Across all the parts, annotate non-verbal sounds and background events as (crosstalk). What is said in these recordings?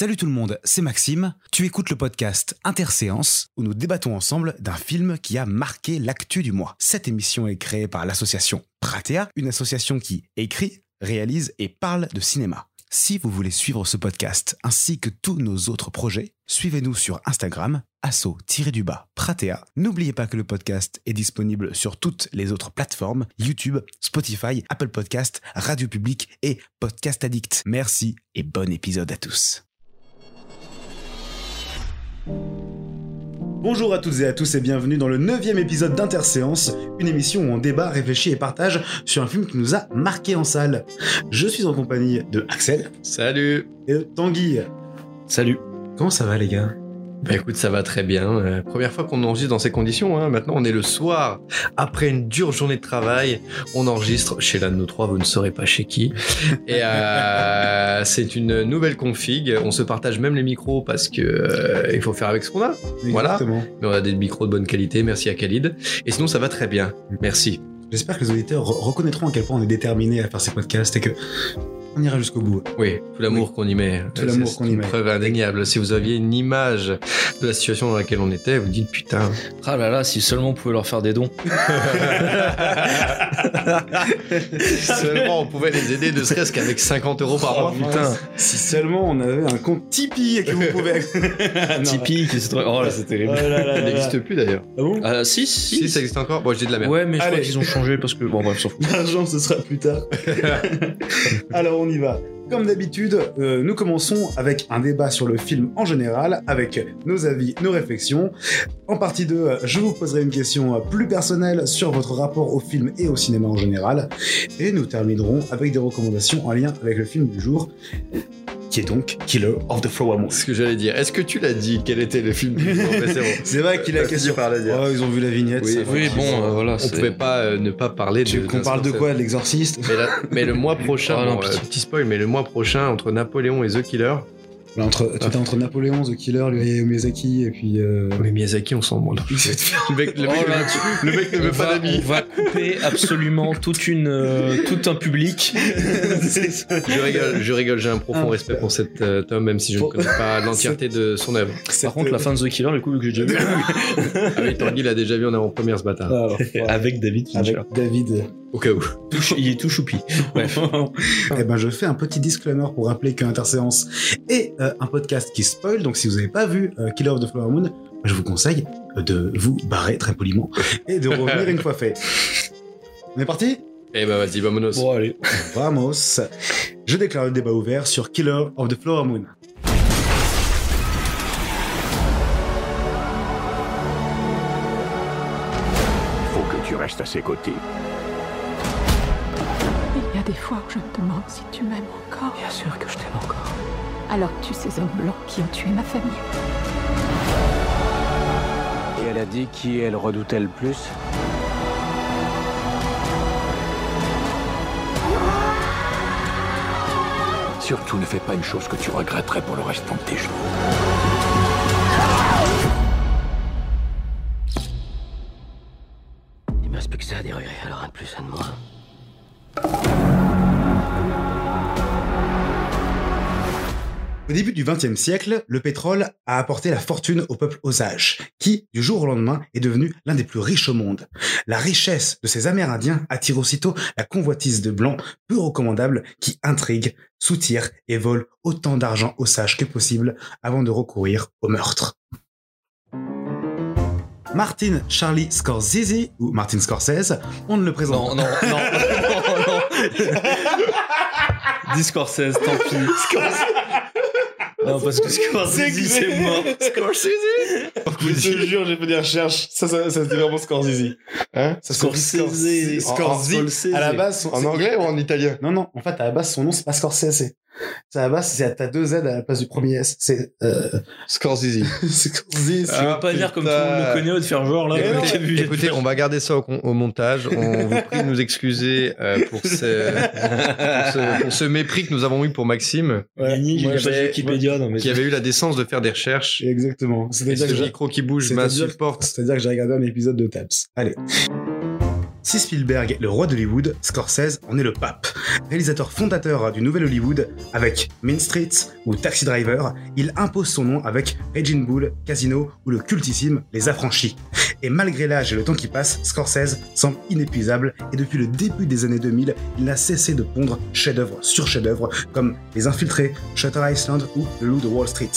Salut tout le monde, c'est Maxime. Tu écoutes le podcast Interséance où nous débattons ensemble d'un film qui a marqué l'actu du mois. Cette émission est créée par l'association Pratea, une association qui écrit, réalise et parle de cinéma. Si vous voulez suivre ce podcast ainsi que tous nos autres projets, suivez-nous sur Instagram, asso-du-bas Pratea. N'oubliez pas que le podcast est disponible sur toutes les autres plateformes, YouTube, Spotify, Apple Podcast, Radio Public et Podcast Addict. Merci et bon épisode à tous. Bonjour à toutes et à tous et bienvenue dans le neuvième épisode d'Interséance, une émission où on débat, réfléchit et partage sur un film qui nous a marqué en salle. Je suis en compagnie de Axel Salut et de Tanguy. Salut. Comment ça va les gars? Bah écoute, ça va très bien. Euh, première fois qu'on enregistre dans ces conditions. Hein. Maintenant, on est le soir. Après une dure journée de travail, on enregistre chez l'un de nous trois, vous ne saurez pas chez qui. Et euh, (laughs) c'est une nouvelle config. On se partage même les micros parce que euh, il faut faire avec ce qu'on a. Voilà. Mais on a des micros de bonne qualité. Merci à Khalid. Et sinon, ça va très bien. Merci. J'espère que les auditeurs re- reconnaîtront à quel point on est déterminé à faire ces podcasts et que on ira jusqu'au bout. Oui, tout l'amour qu'on y met. Tout l'amour qu'on y met. Preuve indéniable. Si vous aviez une image de la situation dans laquelle on était, vous dites putain. Ah là là, si seulement on pouvait leur faire des dons. (laughs) Seulement on pouvait les aider, ne serait-ce qu'avec 50 euros par mois. Oh, putain. Si seulement on avait un compte Tipeee et que vous (laughs) pouvez. Tipeee, (laughs) qui c'est trop- Oh là, c'est terrible. Oh là là là Ça là. n'existe plus d'ailleurs. Ah bon? Ah si, si. Si, ça existe encore Bon, je dis de la merde. Ouais, mais je Allez. crois qu'ils ont changé parce que. Bon, bref, s'en fout. L'argent, ce sera plus tard. Alors, on y va. Comme d'habitude, euh, nous commençons avec un débat sur le film en général, avec nos avis, nos réflexions. En partie 2, je vous poserai une question plus personnelle sur votre rapport au film et au cinéma en général. Et nous terminerons avec des recommandations en lien avec le film du jour, qui est donc Killer of the Flower Moon. Ce que j'allais dire. Est-ce que tu l'as dit? Quel était le film c'est vrai qu'il a question. par le dire. Oh, ils ont vu la vignette. Oui, ça va. Oui, bon, euh, voilà. On pouvait pas euh, ne pas parler de. Tu- Qu'on parle de quoi de L'exorciste? Mais, la- mais le mois prochain, (laughs) Oh non, bon, euh, petit spoil, mais le mois prochain, entre Napoléon et The Killer, Entre, Tu étais entre Napoléon, The Killer, lui Miyazaki, et puis. euh, mais Miyazaki, on s'en branle. (laughs) Le mec, le Oh mec, le mec ne veut pas va, d'amis. on va couper absolument toute une, euh, tout un public. (laughs) Je rigole, je rigole, j'ai un profond Ah, respect pour cet euh, homme, même si je ne connais pas l'entièreté (laughs) de son œuvre. Par contre, la fin de The Killer, du coup, que j'ai déjà vu. Ah oui, Tanguy l'a déjà vu en avant-première ce bâtard. Ah. Avec David Avec Fincher. David. Au cas où. Il est tout choupi. Bref. (laughs) Eh ben, je fais un petit disclaimer pour rappeler que Interséance est euh, un podcast qui spoil. Donc, si vous n'avez pas vu euh, Killer of the Flower Moon, je vous conseille de vous barrer très poliment et de revenir une fois fait. (laughs) On est parti? Eh ben vas-y, vamonos. Bon, allez. Vamos. Je déclare le débat ouvert sur Killer of the Flower Moon. faut que tu restes à ses côtés. Des fois où je me demande si tu m'aimes encore. Bien sûr que je t'aime encore. Alors que tu ces hommes blancs qui ont tué ma famille. Et elle a dit qui elle redoutait le plus? Surtout ne fais pas une chose que tu regretterais pour le restant de tes jours. Il me reste plus que ça à déroger, alors un de plus, un de moins. Au début du XXe siècle, le pétrole a apporté la fortune au peuple Osage, qui, du jour au lendemain, est devenu l'un des plus riches au monde. La richesse de ces Amérindiens attire aussitôt la convoitise de blancs peu recommandables qui intriguent, soutirent et volent autant d'argent Osage que possible avant de recourir au meurtre. Martin Charlie Scorsese, ou Martin Scorsese, on ne le présente Non, non, non, (laughs) non, non. (laughs) Dis Scorsese, tant pis. Non, parce que Scorsese, c'est mort. (laughs) Scorsese Je te jure, j'ai fait des recherches. Ça, ça, ça c'était vraiment Scorsese. Hein? Ça Scorsese. Scorsese. Scorsese. À la base, son- En anglais ou en italien? Non, non. En fait, à la base, son nom, c'est pas Scorsese. C'est à la base, c'est t'as deux Z à la place du premier S. C'est, euh, Scorsese. (laughs) Scorsese. Tu veux pas dire comme tout le monde le connaît ou de faire genre là le vu- Écoutez, on va garder ça au, montage. On vous (laughs) prie de nous excuser euh, pour, ce, pour, ce, pour ce mépris que nous avons eu pour Maxime, Yannick, Moi, Wikipédia, non mais qui avait eu la décence de faire des recherches. Exactement. C'est-à-dire ce que j'ai- micro qui bouge m'insupporte. C'est-à-dire que j'ai regardé un épisode de Taps. Allez. Si Spielberg est le roi d'Hollywood, Scorsese en est le pape. Réalisateur fondateur du nouvel Hollywood avec Mean Streets ou Taxi Driver, il impose son nom avec Raging Bull, Casino ou le cultissime Les Affranchis. Et malgré l'âge et le temps qui passe, Scorsese semble inépuisable et depuis le début des années 2000, il n'a cessé de pondre chef-d'œuvre sur chef-d'œuvre comme Les Infiltrés, Shutter Island ou Le Loup de Wall Street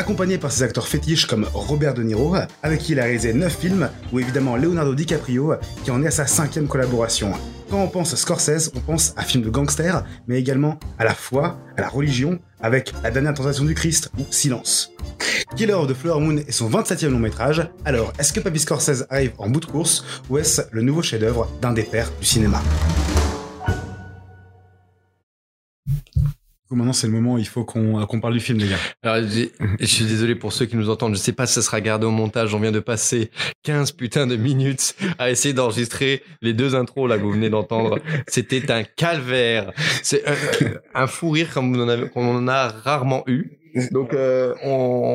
accompagné par ses acteurs fétiches comme Robert De Niro, avec qui il a réalisé 9 films, ou évidemment Leonardo DiCaprio, qui en est à sa cinquième collaboration. Quand on pense à Scorsese, on pense à films de gangsters, mais également à la foi, à la religion, avec La dernière tentation du Christ ou Silence. Killer of the Flower Moon est son 27e long métrage, alors est-ce que Papy Scorsese arrive en bout de course, ou est-ce le nouveau chef-d'œuvre d'un des pères du cinéma? Maintenant, c'est le moment il faut qu'on qu'on parle du film, les gars. Alors, je suis désolé pour ceux qui nous entendent. Je sais pas si ça sera gardé au montage. On vient de passer 15 putains de minutes à essayer d'enregistrer les deux intros là que vous venez d'entendre. C'était un calvaire. C'est un, fou rire comme on on en a rarement eu. (laughs) Donc, euh, on,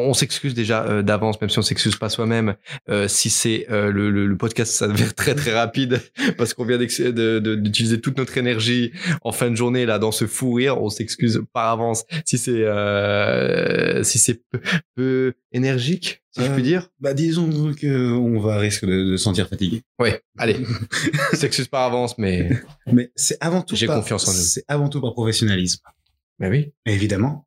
on s'excuse déjà euh, d'avance, même si on s'excuse pas soi-même, euh, si c'est euh, le, le, le podcast s'avère très très rapide (laughs) parce qu'on vient d'utiliser toute notre énergie en fin de journée là dans ce fou rire. On s'excuse par avance si c'est euh, si c'est peu, peu énergique, si je Euh, puis dire. Bah, disons qu'on va risque de, de se sentir fatigué. Ouais, allez. On s'excuse par avance, mais (laughs) Mais c'est avant tout J'ai confiance en nous. C'est avant tout par professionnalisme. mais oui. Évidemment.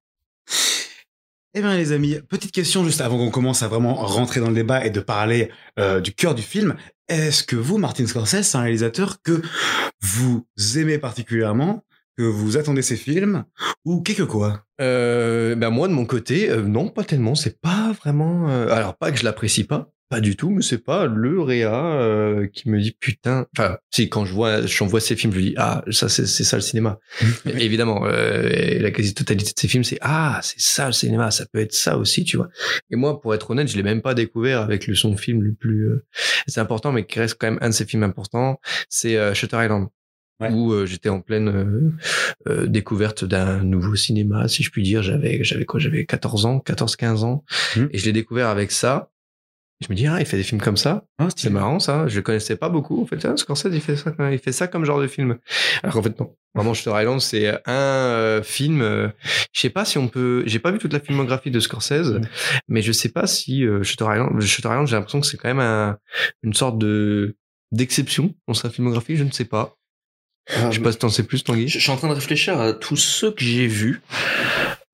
Eh bien les amis, petite question juste avant qu'on commence à vraiment rentrer dans le débat et de parler euh, du cœur du film. Est-ce que vous, Martin Scorsese, c'est un réalisateur que vous aimez particulièrement, que vous attendez ses films, ou quelque quoi Euh, ben moi de mon côté, euh, non pas tellement. C'est pas vraiment. euh, alors pas que je l'apprécie pas, pas du tout, mais c'est pas le réa euh, qui me dit putain. Enfin, si quand je vois, j'envoie ces films, je me dis ah ça c'est ça le cinéma. (laughs) Et Évidemment, euh, la quasi-totalité de ces films, c'est ah c'est ça le cinéma, ça peut être ça aussi, tu vois. Et moi, pour être honnête, je l'ai même pas découvert avec le son film le plus. euh, c'est important, mais qui reste quand même un de ces films importants. C'est euh, Shutter Island. Ouais. Où euh, j'étais en pleine euh, euh, découverte d'un nouveau cinéma, si je puis dire. J'avais, j'avais quoi J'avais 14 ans, 14, 15 ans. Mhm. Et je l'ai découvert avec ça. Je me dis, ah, il fait des films comme ça. C'est marrant, ça. Je le connaissais pas beaucoup. En fait, ah, Scorsese, il fait ça, il fait ça comme genre de film. Alors qu'en fait, non. Vraiment, Shutter Island, c'est un euh, film. euh, je sais pas si on peut. J'ai pas vu toute la filmographie de Scorsese, mais je sais pas si euh, Shutter Island. Shutter Island, j'ai l'impression que c'est quand même un, une sorte de d'exception dans sa filmographie. Je ne sais pas. Je sais pas si t'en sais plus, Tanguy. Je je suis en train de réfléchir à tous ceux que j'ai vus.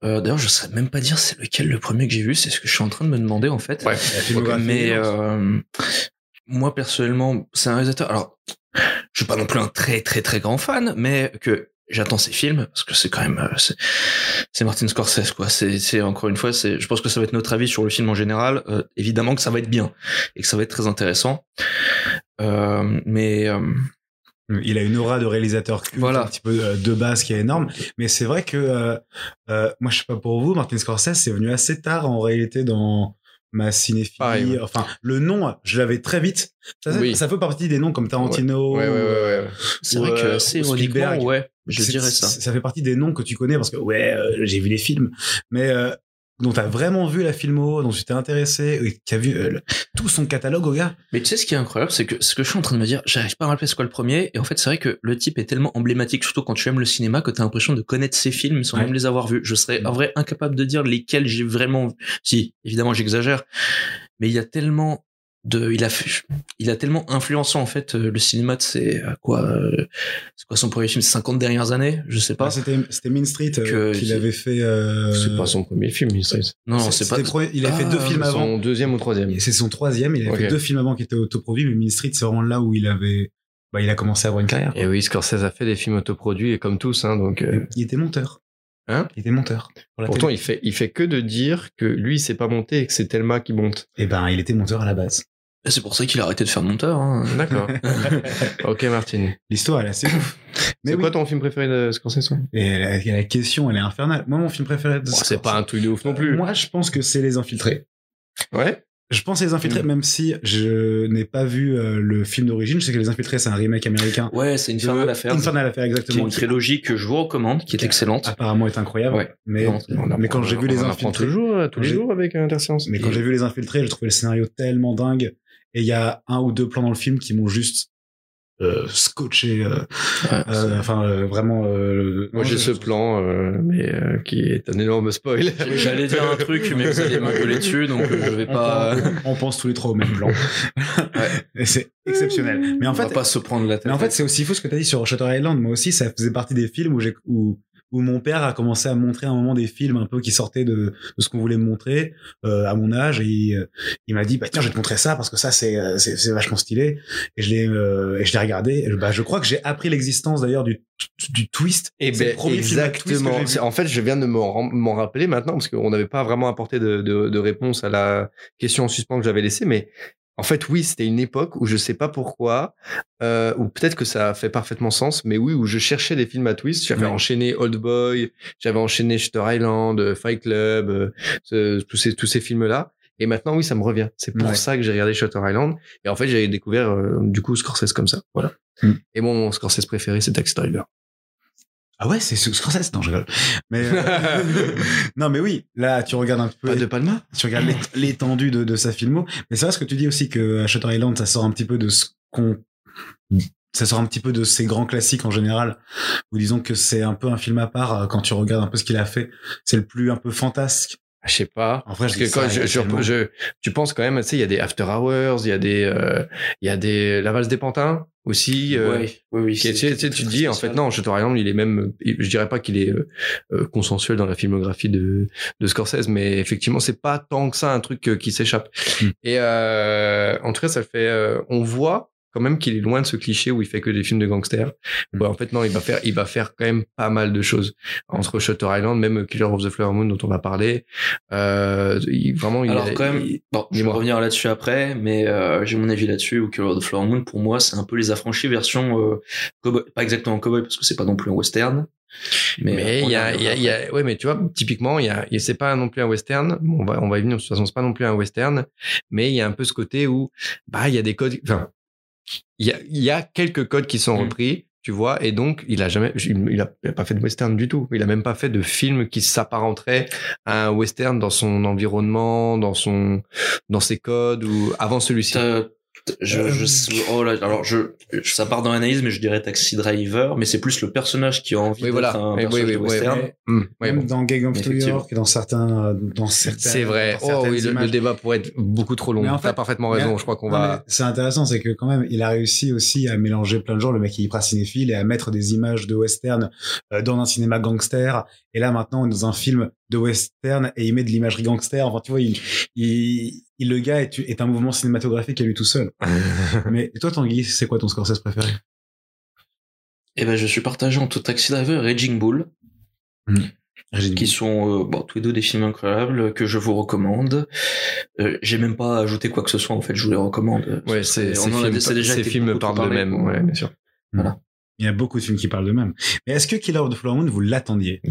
Euh, D'ailleurs, je saurais même pas dire c'est lequel le premier que j'ai vu. C'est ce que je suis en train de me demander en fait. Ouais. Mais euh, moi personnellement, c'est un réalisateur. Alors, je suis pas non plus un très très très grand fan, mais que j'attends ses films parce que c'est quand même euh, c'est Martin Scorsese quoi. C'est c'est encore une fois c'est. Je pense que ça va être notre avis sur le film en général. Euh, évidemment que ça va être bien et que ça va être très intéressant. Euh, mais euh, Il a une aura de réalisateur culte, Voilà. un petit peu euh, de base qui est énorme. Mais c'est vrai que euh, euh, moi, je sais pas pour vous, Martin Scorsese, c'est venu assez tard en réalité dans ma cinéphilie. Pareil, ouais. Enfin, le nom, je l'avais très vite. Ça, ça- Oui. ça fait partie des noms comme Tarantino. Ouais, ouais, ouais, ouais, ouais. c'est Ou, vrai que euh, assez ou ironiquement, Spielberg. ouais, je C'est- dirais ça. c'est- Ça fait partie des noms que tu connais parce que ouais, euh, j'ai vu les films, mais euh, dont t'as vraiment vu la filmo, dont tu t'es intéressé, et qui a vu euh, le- tout son catalogue au gars. Mais tu sais ce qui est incroyable, c'est que ce que je suis en train de me dire, j'arrive pas à me rappeler c'est quoi le premier, et en fait c'est vrai que le type est tellement emblématique, surtout quand tu aimes le cinéma, que t'as l'impression de connaître ses films sans Ouais. même les avoir vus. Je serais en vrai incapable de dire lesquels j'ai vraiment vu. Si, évidemment j'exagère, mais il y a tellement de, il a, fait- il a tellement influencé en fait euh, le cinéma de ses euh, quoi, euh, c'est quoi son premier film, 50 dernières années, je sais pas. Ah, C'était c'était Mean Street euh, qu'il avait fait. euh, C'est pas son premier film, il serait- non, c'est pas. premier- il a fait Ah, deux films avant. Son deuxième ou troisième. C'est son troisième. Il a fait deux films avant qui étaient autoproduits, mais Mean Street, c'est vraiment là où il avait, bah, il a commencé à avoir une carrière. Et oui, Scorsese a fait des films autoproduits et comme tous, hein, donc. euh, Il était monteur. Hein? Il était monteur. Pourtant, télé. il fait, il fait que de dire que lui, il sait pas monter et que c'est Thelma qui monte. Eh ben, il était monteur à la base. C'est pour ça qu'il a arrêté de faire monteur. Hein. D'accord. (laughs) ok, Martine. L'histoire, elle est assez ouf. Mais C'est oui. quoi ton film préféré de Scorsese Et la, la question, elle est infernale. Moi, mon film préféré de Scorsese- C'est pas un truc de ouf non plus. Moi, je pense que c'est Les Infiltrés. Ouais. Je pense à Les Infiltrés, Mm. même si je n'ai pas vu euh, le film d'origine. Je sais que Les Infiltrés, c'est un remake américain. Ouais, c'est une de affaire. Infernal Affair, qui est exactement. une trilogie que je vous recommande, qui est excellente. Apparemment est incroyable. Ouais. Mais, Non, c'est- On mais quand j'ai vu Les on Infiltrés, toujours, euh, tous les jours avec Interséance. mais quand j'ai vu Les Infiltrés, j'ai trouvé le scénario tellement dingue. Et il y a un ou deux plans dans le film qui m'ont juste euh, scotché, euh, Ouais, euh, enfin euh, vraiment. euh, Moi, j'ai ce plan, euh, mais euh, qui est un énorme spoil. (laughs) J'allais dire un truc, mais vous allez m'engueuler dessus, donc euh, je vais On, pas. pense, on pense tous les trois au même plan. (laughs) (laughs) Et c'est exceptionnel. Mais en on va fait, pas se prendre la tête. mais en fait, c'est aussi fou ce que tu as dit sur Shutter Island. Moi aussi, ça faisait partie des films où j'ai où où mon père a commencé à montrer à un moment des films un peu qui sortaient de, de ce qu'on voulait me montrer euh, à mon âge. Et il, il m'a dit bah tiens je vais te montrer ça parce que ça c'est euh, c'est c'est vachement stylé. Et je l'ai euh, et je l'ai regardé. Et bah je crois que j'ai appris l'existence d'ailleurs du du twist. Et C'est le ben, twist exactement. C'est- En fait, je viens de m'en rappeler maintenant parce qu'on n'avait pas vraiment apporté de, de, de réponse à la question en suspens que j'avais laissée, mais en fait, oui, c'était une époque où je sais pas pourquoi, euh, ou peut-être que ça fait parfaitement sens, mais oui, où je cherchais des films à twist. J'avais Ouais. enchaîné Old Boy, j'avais enchaîné Shutter Island, euh, Fight Club, euh, ce- tous ces tous ces films-là. Et maintenant, oui, ça me revient. C'est pour Ouais. ça que j'ai regardé Shutter Island. Et en fait, j'ai découvert euh, du coup Scorsese comme ça. Voilà. Mm. Et mon Scorsese préféré, c'est Taxi Driver. Ah ouais c'est Scorsese non je rigole mais euh, (laughs) non mais oui là tu regardes un peu Pas de Palma tu regardes l'ét- l'étendue de, de sa filmo. Mais c'est vrai ce que tu dis aussi que à Shutter Island, ça sort un petit peu de ce qu'on, ça sort un petit peu de ses grands classiques en général. Ou disons que c'est un peu un film à part euh, quand tu regardes un peu ce qu'il a fait. C'est le plus un peu fantasque. Je sais pas. En vrai, je Parce que quand ça, je, je- je- tu penses quand même, tu sais, il y a des after hours, il y a des, euh, il y a des la valse des pantins aussi. euh, oui, oui, oui. qui tu sais, tu te dis, en fait, non, Shutter Island, il est même, je dirais pas qu'il est euh, euh, consensuel dans la filmographie de, de Scorsese, mais effectivement, c'est pas tant que ça un truc euh, qui s'échappe. Mm. Et euh, en tout cas, ça fait, euh, on voit quand même qu'il est loin de ce cliché où il fait que des films de gangsters. Mm. En fait, non, il va faire, il va faire quand même pas mal de choses entre Shutter Island, même Killer of the Flower Moon dont on va parler. Euh, il, vraiment, il Alors a- quand même, il- bon, je vais revenir là-dessus après, mais euh, j'ai mon avis là-dessus. Ou Killer of the Flower Moon, pour moi, c'est un peu les affranchis version euh, cowboy, pas exactement cowboy parce que c'est pas non plus un western. Mais, il y a, y a, y a- ouais, mais tu vois, typiquement, il y a, c'est pas non plus un western. On va, on va y venir. De toute façon, c'est pas non plus un western, mais il y a un peu ce côté où, bah, il y a des codes. Enfin, il y a, y a quelques codes qui sont Mm. repris, tu vois, et donc il a jamais, il, il a, il a pas fait de western du tout. Il a même pas fait de film qui s'apparenterait à un western dans son environnement, dans son, dans ses codes ou avant celui-ci. T'as- Je, je, oh là, alors je, ça part dans l'analyse, mais je dirais Taxi Driver, mais c'est plus le personnage qui a envie Oui, d'être voilà. un Oui, personnage oui, de oui, western. ouais, Même bon. dans Gang of New. York et dans certains, euh, dans certains. C'est vrai. Oh oui, le, débat pourrait être beaucoup trop long. Mais en T'as fait- parfaitement mais- raison. Je crois qu'on va. C'est intéressant, c'est que quand même, il a réussi aussi à mélanger plein de genres. Le mec, il est hyper cinéphile et à mettre des images de western euh, dans un cinéma gangster. Et là, maintenant, on est dans un film de western et il met de l'imagerie gangster. Enfin, tu vois, il, il, il- le gars est, est un mouvement cinématographique à lui tout seul. (laughs) Mais toi, Tanguy, c'est quoi ton Scorsese préféré? Et ben, je suis partagé entre Taxi Driver et Raging Bull, qui sont euh, bon, tous les deux des films incroyables que je vous recommande. Euh, J'ai même pas ajouté quoi que ce soit en fait, je vous les recommande. Ouais, c'est, ces a- films, c'est déjà ces films parlent d'eux-mêmes, ouais, bien sûr. Il y a beaucoup de films qui parlent d'eux-mêmes. Mais est-ce que Killer of the Flower Moon, vous l'attendiez?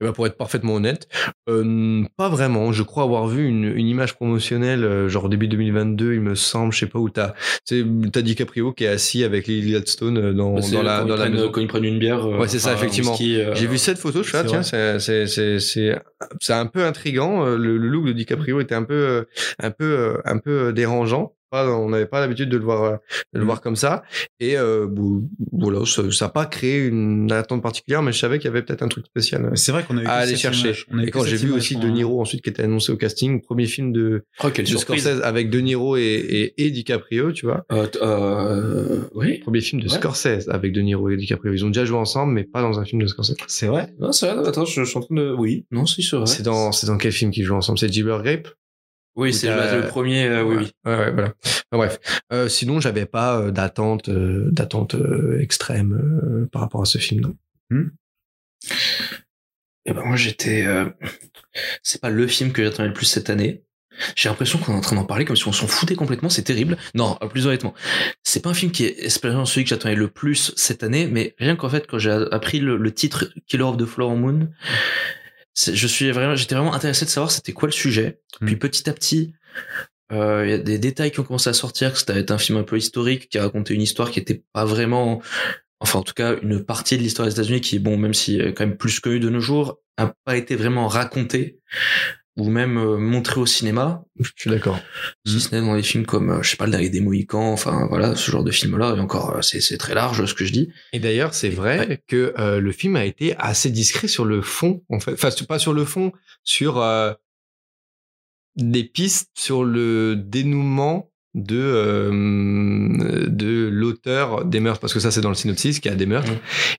Eh ben, pour être parfaitement honnête, euh, pas vraiment. Je crois avoir vu une, une image promotionnelle, euh, genre début 2022, il me semble, je sais pas où t'as, tu sais, t'as DiCaprio qui est assis avec Lily Gladstone euh, dans, C'est dans la, quand dans ils la prennent- maison. quand ils prennent une bière. euh, Ouais, c'est ça, effectivement. euh, J'ai vu cette photo, je suis là, c'est tiens, c'est, c'est, c'est, c'est, c'est un peu intrigant. euh, Le, le look de DiCaprio était un peu, un peu, un peu dérangeant. Pas- on n'avait pas l'habitude de le voir, euh, de le Mm. voir comme ça. Et euh, bon, voilà, ça n'a pas créé une attente particulière, mais je savais qu'il y avait peut-être un truc spécial. C'est vrai qu'on a eu à aller chercher. Et quand j'ai vu aussi De Niro ensuite qui était annoncé au casting, premier film de, Oh, de. Scorsese avec De Niro et, et, et DiCaprio, tu vois. Euh, euh, oui. Premier film de Ouais. Scorsese avec De Niro et DiCaprio. Ils ont déjà joué ensemble, mais pas dans un film de Scorsese. C'est vrai Non, c'est vrai. Attends, je, je suis en train de. Oui. Non, si, c'est vrai. C'est dans, c'est dans quel film qu'ils jouent ensemble? C'est Gibber Grape? Oui, Ou c'est le, premier. euh, oui, ouais. oui. Ouais, ouais, voilà. Enfin, bref. Euh, sinon, j'avais pas euh, d'attente, euh, d'attente euh, extrême euh, par rapport à ce film. Non. Et ben moi j'étais. euh, C'est pas le film que j'attendais le plus cette année. J'ai l'impression qu'on est en train d'en parler comme si on s'en foutait complètement. C'est terrible. Non, plus honnêtement, c'est pas un film qui est espérément celui que j'attendais le plus cette année, mais rien qu'en fait quand j'ai appris le, le titre Killer of the Flower Moon, je suis vraiment, j'étais vraiment intéressé de savoir c'était quoi le sujet. Mm. Puis petit à petit. euh, Il y a des détails qui ont commencé à sortir, que c'était un film un peu historique, qui racontait une histoire qui était pas vraiment enfin en tout cas une partie de l'histoire des États-Unis qui bon même si est quand même plus connue de nos jours a pas été vraiment racontée ou même euh, montré au cinéma, Je suis d'accord. si ce n'est dans des films comme, euh, je sais pas, le dernier des Mohicans, enfin voilà, ce genre de film-là, et encore, euh, c'est c'est très large ce que je dis. Et d'ailleurs, c'est vrai que euh, le film a été assez discret sur le fond, en fait. Enfin, pas sur le fond, sur euh, des pistes sur le dénouement de euh, de l'auteur des meurtres parce que ça c'est dans le synopsis qu'il y a des meurtres Mm.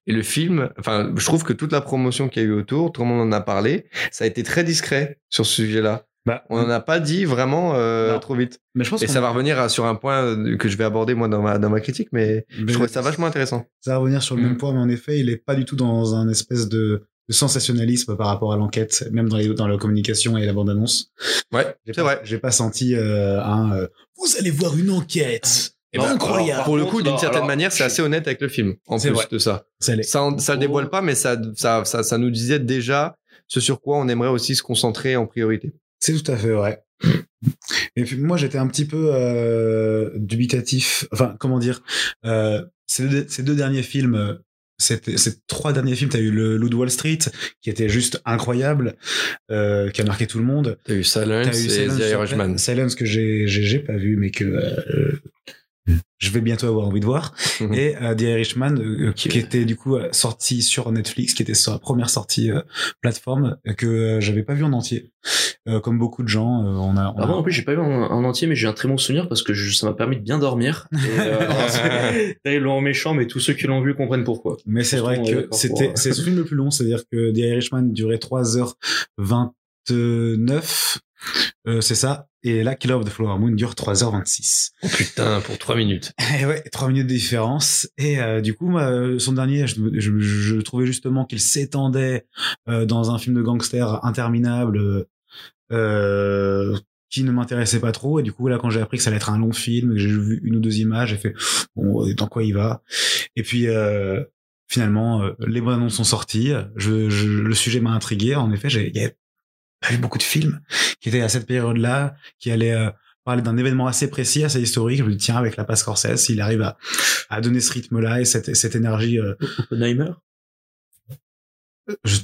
et le film enfin je trouve que toute la promotion qu'il y a eu autour tout le monde en a parlé ça a été très discret sur ce sujet-là Bah, on n'en a pas dit vraiment euh, trop vite mais je pense et ça va revenir à- sur un point euh, que je vais aborder moi dans ma dans ma critique mais mais je trouvais ça vachement intéressant Ça va revenir sur le Mm. même point, mais en effet, il est pas du tout dans un espèce de, de sensationnalisme par rapport à l'enquête, même dans, les, dans la communication et la bande-annonce. ouais c'est vrai J'ai pas senti euh, un euh, Vous allez voir une enquête Eh ben, incroyable alors, Pour le coup, d'une certaine alors, manière, c'est je- assez honnête avec le film. En C'est plus vrai. de ça, Ça l'est. ça, le dévoile pas, mais ça, ça, ça, ça nous disait déjà ce sur quoi on aimerait aussi se concentrer en priorité. C'est tout à fait vrai. (coughs) Et puis moi, j'étais un petit peu euh, dubitatif. Enfin, comment dire euh, ces, deux, ces deux derniers films, ces trois derniers films, t'as eu le Loup de Wall Street, qui était juste incroyable, euh, qui a marqué tout le monde. T'as eu Silence T'as eu et Silence, The Irishman. Silence que j'ai j'ai j'ai pas vu, mais que euh, je vais bientôt avoir envie de voir. Mhm. Et euh, The Irishman, euh, qui était du coup euh, sorti sur Netflix, qui était sa première sortie euh, plateforme, euh, que euh, j'avais pas vu en entier. Euh, comme beaucoup de gens, euh, on a. on Ah a- bon, en plus, j'ai pas vu en, en entier, mais j'ai un très bon souvenir parce que je- ça m'a permis de bien dormir. Euh, (laughs) (laughs) terriblement méchant, mais tous ceux qui l'ont vu comprennent pourquoi. Mais c'est vrai que c'était c'est ce film le plus long, c'est-à-dire que The Irishman durait 3h29, euh, c'est ça. Et là, Killer of the Flower Moon dure 3h26. Oh putain, pour trois minutes. (laughs) Et ouais, trois minutes de différence. Et euh, du coup, moi, son dernier, je, je, je trouvais justement qu'il s'étendait euh, dans un film de gangster interminable euh, qui ne m'intéressait pas trop. Et du coup, là, quand j'ai appris que ça allait être un long film, que j'ai vu une ou deux images, j'ai fait bon, dans quoi il va? Et puis euh, finalement, euh, les bonnes annonces sont sorties. Je, je, le sujet m'a intrigué. En effet, j'ai il y avait vu beaucoup de films qui étaient à cette période-là, qui allaient euh, parler d'un événement assez précis, assez historique. Je me dis, tiens, avec la passe Scorsese, il arrive à, à donner ce rythme-là et cette, cette énergie. Euh, Oppenheimer? Je...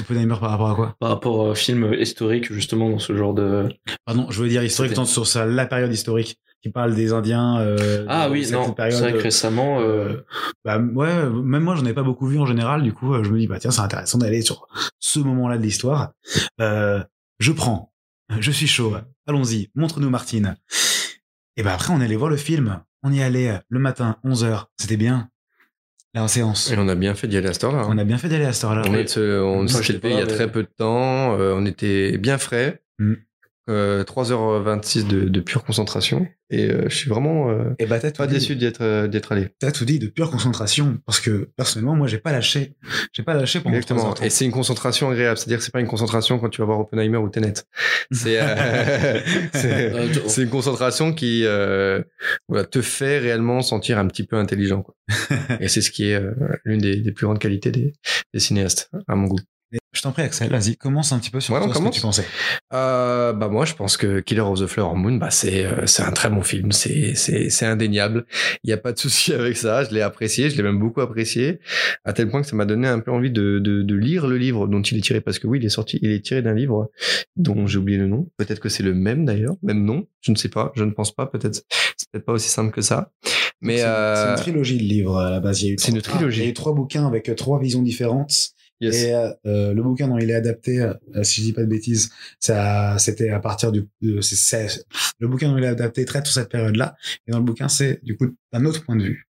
Oppenheimer par rapport à quoi? Par rapport au film historique, justement, dans ce genre de. Pardon, je veux dire historique, tant sur ça, la période historique, qui parle des Indiens. Euh, Ah oui, non, période, c'est vrai que euh, récemment, euh, bah ouais, même moi j'en ai pas beaucoup vu en général. Du coup, euh, je me dis bah tiens, c'est intéressant d'aller sur ce moment-là de l'histoire. Euh, je prends, je suis chaud. Allons-y, montre-nous Martine. Et bah après on est allé voir le film. On y allait le matin 11h, c'était bien. Là en séance. Et on a bien fait d'y aller à cette heure-là. hein. On a bien fait d'aller à cette heure-là. On, est- on Moi, s'est levé il y a très peu de temps. euh, on était bien frais. Mm. Euh, 3h26 de, de pure concentration. Et euh, je suis vraiment euh, Et bah t'as tout pas dit. déçu d'y être, euh, d'être allé. T'as tout dit de pure concentration parce que personnellement moi j'ai pas lâché. J'ai pas lâché pendant Exactement. 3h30. Et c'est une concentration agréable. C'est-à-dire que c'est pas une concentration quand tu vas voir Oppenheimer ou Tenet. C'est euh, (laughs) c'est- euh, c'est une concentration qui euh, voilà, te fait réellement sentir un petit peu intelligent. Quoi. (laughs) Et c'est ce qui est euh, l'une des, des plus grandes qualités des, des cinéastes, à mon goût. Je t'en prie Axel, vas-y, commence un petit peu sur Ouais, on toi, ce que tu pensais. Euh, bah moi je pense que Killer of the Flower Moon bah c'est euh, c'est un très bon film. C'est c'est c'est indéniable. Il y a pas de souci (laughs) avec ça. Je l'ai apprécié. Je l'ai même beaucoup apprécié. À tel point que ça m'a donné un peu envie de, de de lire le livre dont il est tiré. Parce que oui il est sorti il est tiré d'un livre dont j'ai oublié le nom. Peut-être que c'est le même d'ailleurs. Même nom. Je ne sais pas. Je ne pense pas. Peut-être c'est peut-être pas aussi simple que ça. Mais c'est euh, une trilogie de livres à la base. Il y a eu c'est une trois- trilogie. Il y a eu trois bouquins avec euh, trois visions différentes. Yes. Et euh, euh, le bouquin dont il est adapté, euh, si je dis pas de bêtises, ça, c'était à partir du, de- c'est- le bouquin dont il est adapté traite sur cette période-là. Et dans le bouquin, c'est du coup d'un autre point de vue,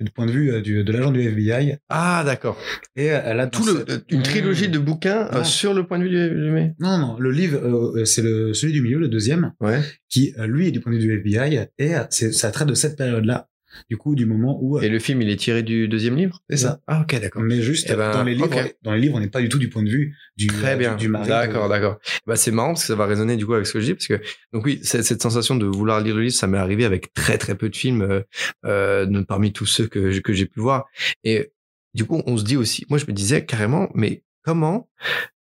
du point de vue euh, du, de l'agent du FBI. ah d'accord Et euh, elle a tout le une trilogie de bouquins euh, sur le point de vue du, mec. Non, non, le livre, euh, c'est le celui du milieu, le deuxième, ouais qui euh, lui est du point de vue du FBI et euh, c'est ça traite de cette période-là. Du coup, du moment où euh, et le film il est tiré du deuxième livre? C'est ça. ah ok d'accord Mais juste Eh ben, dans les livres, dans les livres, on n'est pas du tout du point de vue du Très euh, bien. du, du mari. D'accord, de- d'accord. Bah, c'est marrant parce que ça va résonner du coup avec ce que je dis parce que donc oui, cette, cette sensation de vouloir lire le livre, ça m'est arrivé avec très très peu de films euh, euh, parmi tous ceux que que j'ai pu voir. Et du coup, on se dit aussi, moi je me disais carrément, mais comment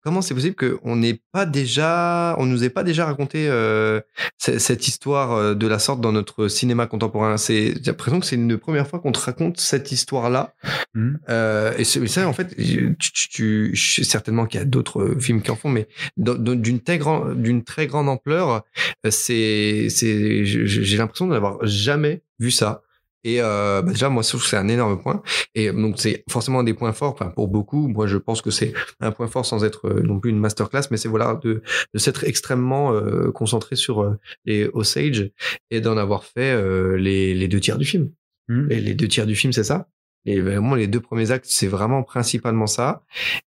comment c'est possible qu'on n'ait pas déjà, on nous ait pas déjà raconté euh, cette histoire euh, de la sorte dans notre cinéma contemporain? C'est, j'ai l'impression que c'est une première fois qu'on te raconte cette histoire-là. Mhm. Euh, et c'est- ça, en fait, tu, tu, tu- je sais certainement qu'il y a d'autres euh, films qui en font, mais d'une très grande, d'une très grande ampleur, euh, c'est, c'est, j'ai l'impression d'avoir jamais vu ça. Et euh, bah déjà, moi, je trouve que c'est un énorme point. Et donc, c'est forcément un des points forts. Enfin, pour beaucoup, moi, je pense que c'est un point fort sans être euh, non plus une masterclass, mais c'est voilà de, de s'être extrêmement euh, concentré sur euh, les Osage et d'en avoir fait euh, les, les deux tiers du film. Mhm. Et les deux tiers du film, c'est ça. Et vraiment, les deux premiers actes, c'est vraiment principalement ça.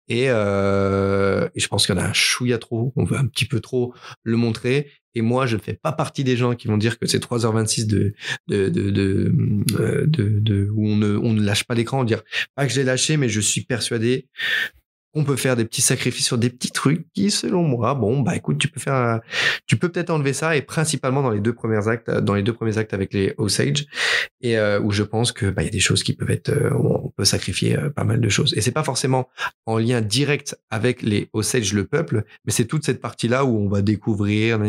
Et, euh, et je pense qu'il y en a un chouïa trop. On veut un petit peu trop le montrer. Et moi, je ne fais pas partie des gens qui vont dire que c'est 3h26 de, de, de, de, euh, de, où on ne, lâche pas l'écran. Dire pas que je l'ai lâché, mais je suis persuadé qu'on peut faire des petits sacrifices sur des petits trucs qui, selon moi, bon, bah écoute, tu peux faire, un- tu peux peut-être enlever ça et principalement dans les deux premiers actes, dans les deux premiers actes avec les Osage et euh, où je pense que bah il y a des choses qui peuvent être, euh, on peut sacrifier euh, pas mal de choses. Et c'est pas forcément en lien direct avec les Osage, le peuple, mais c'est toute cette partie-là où on va découvrir,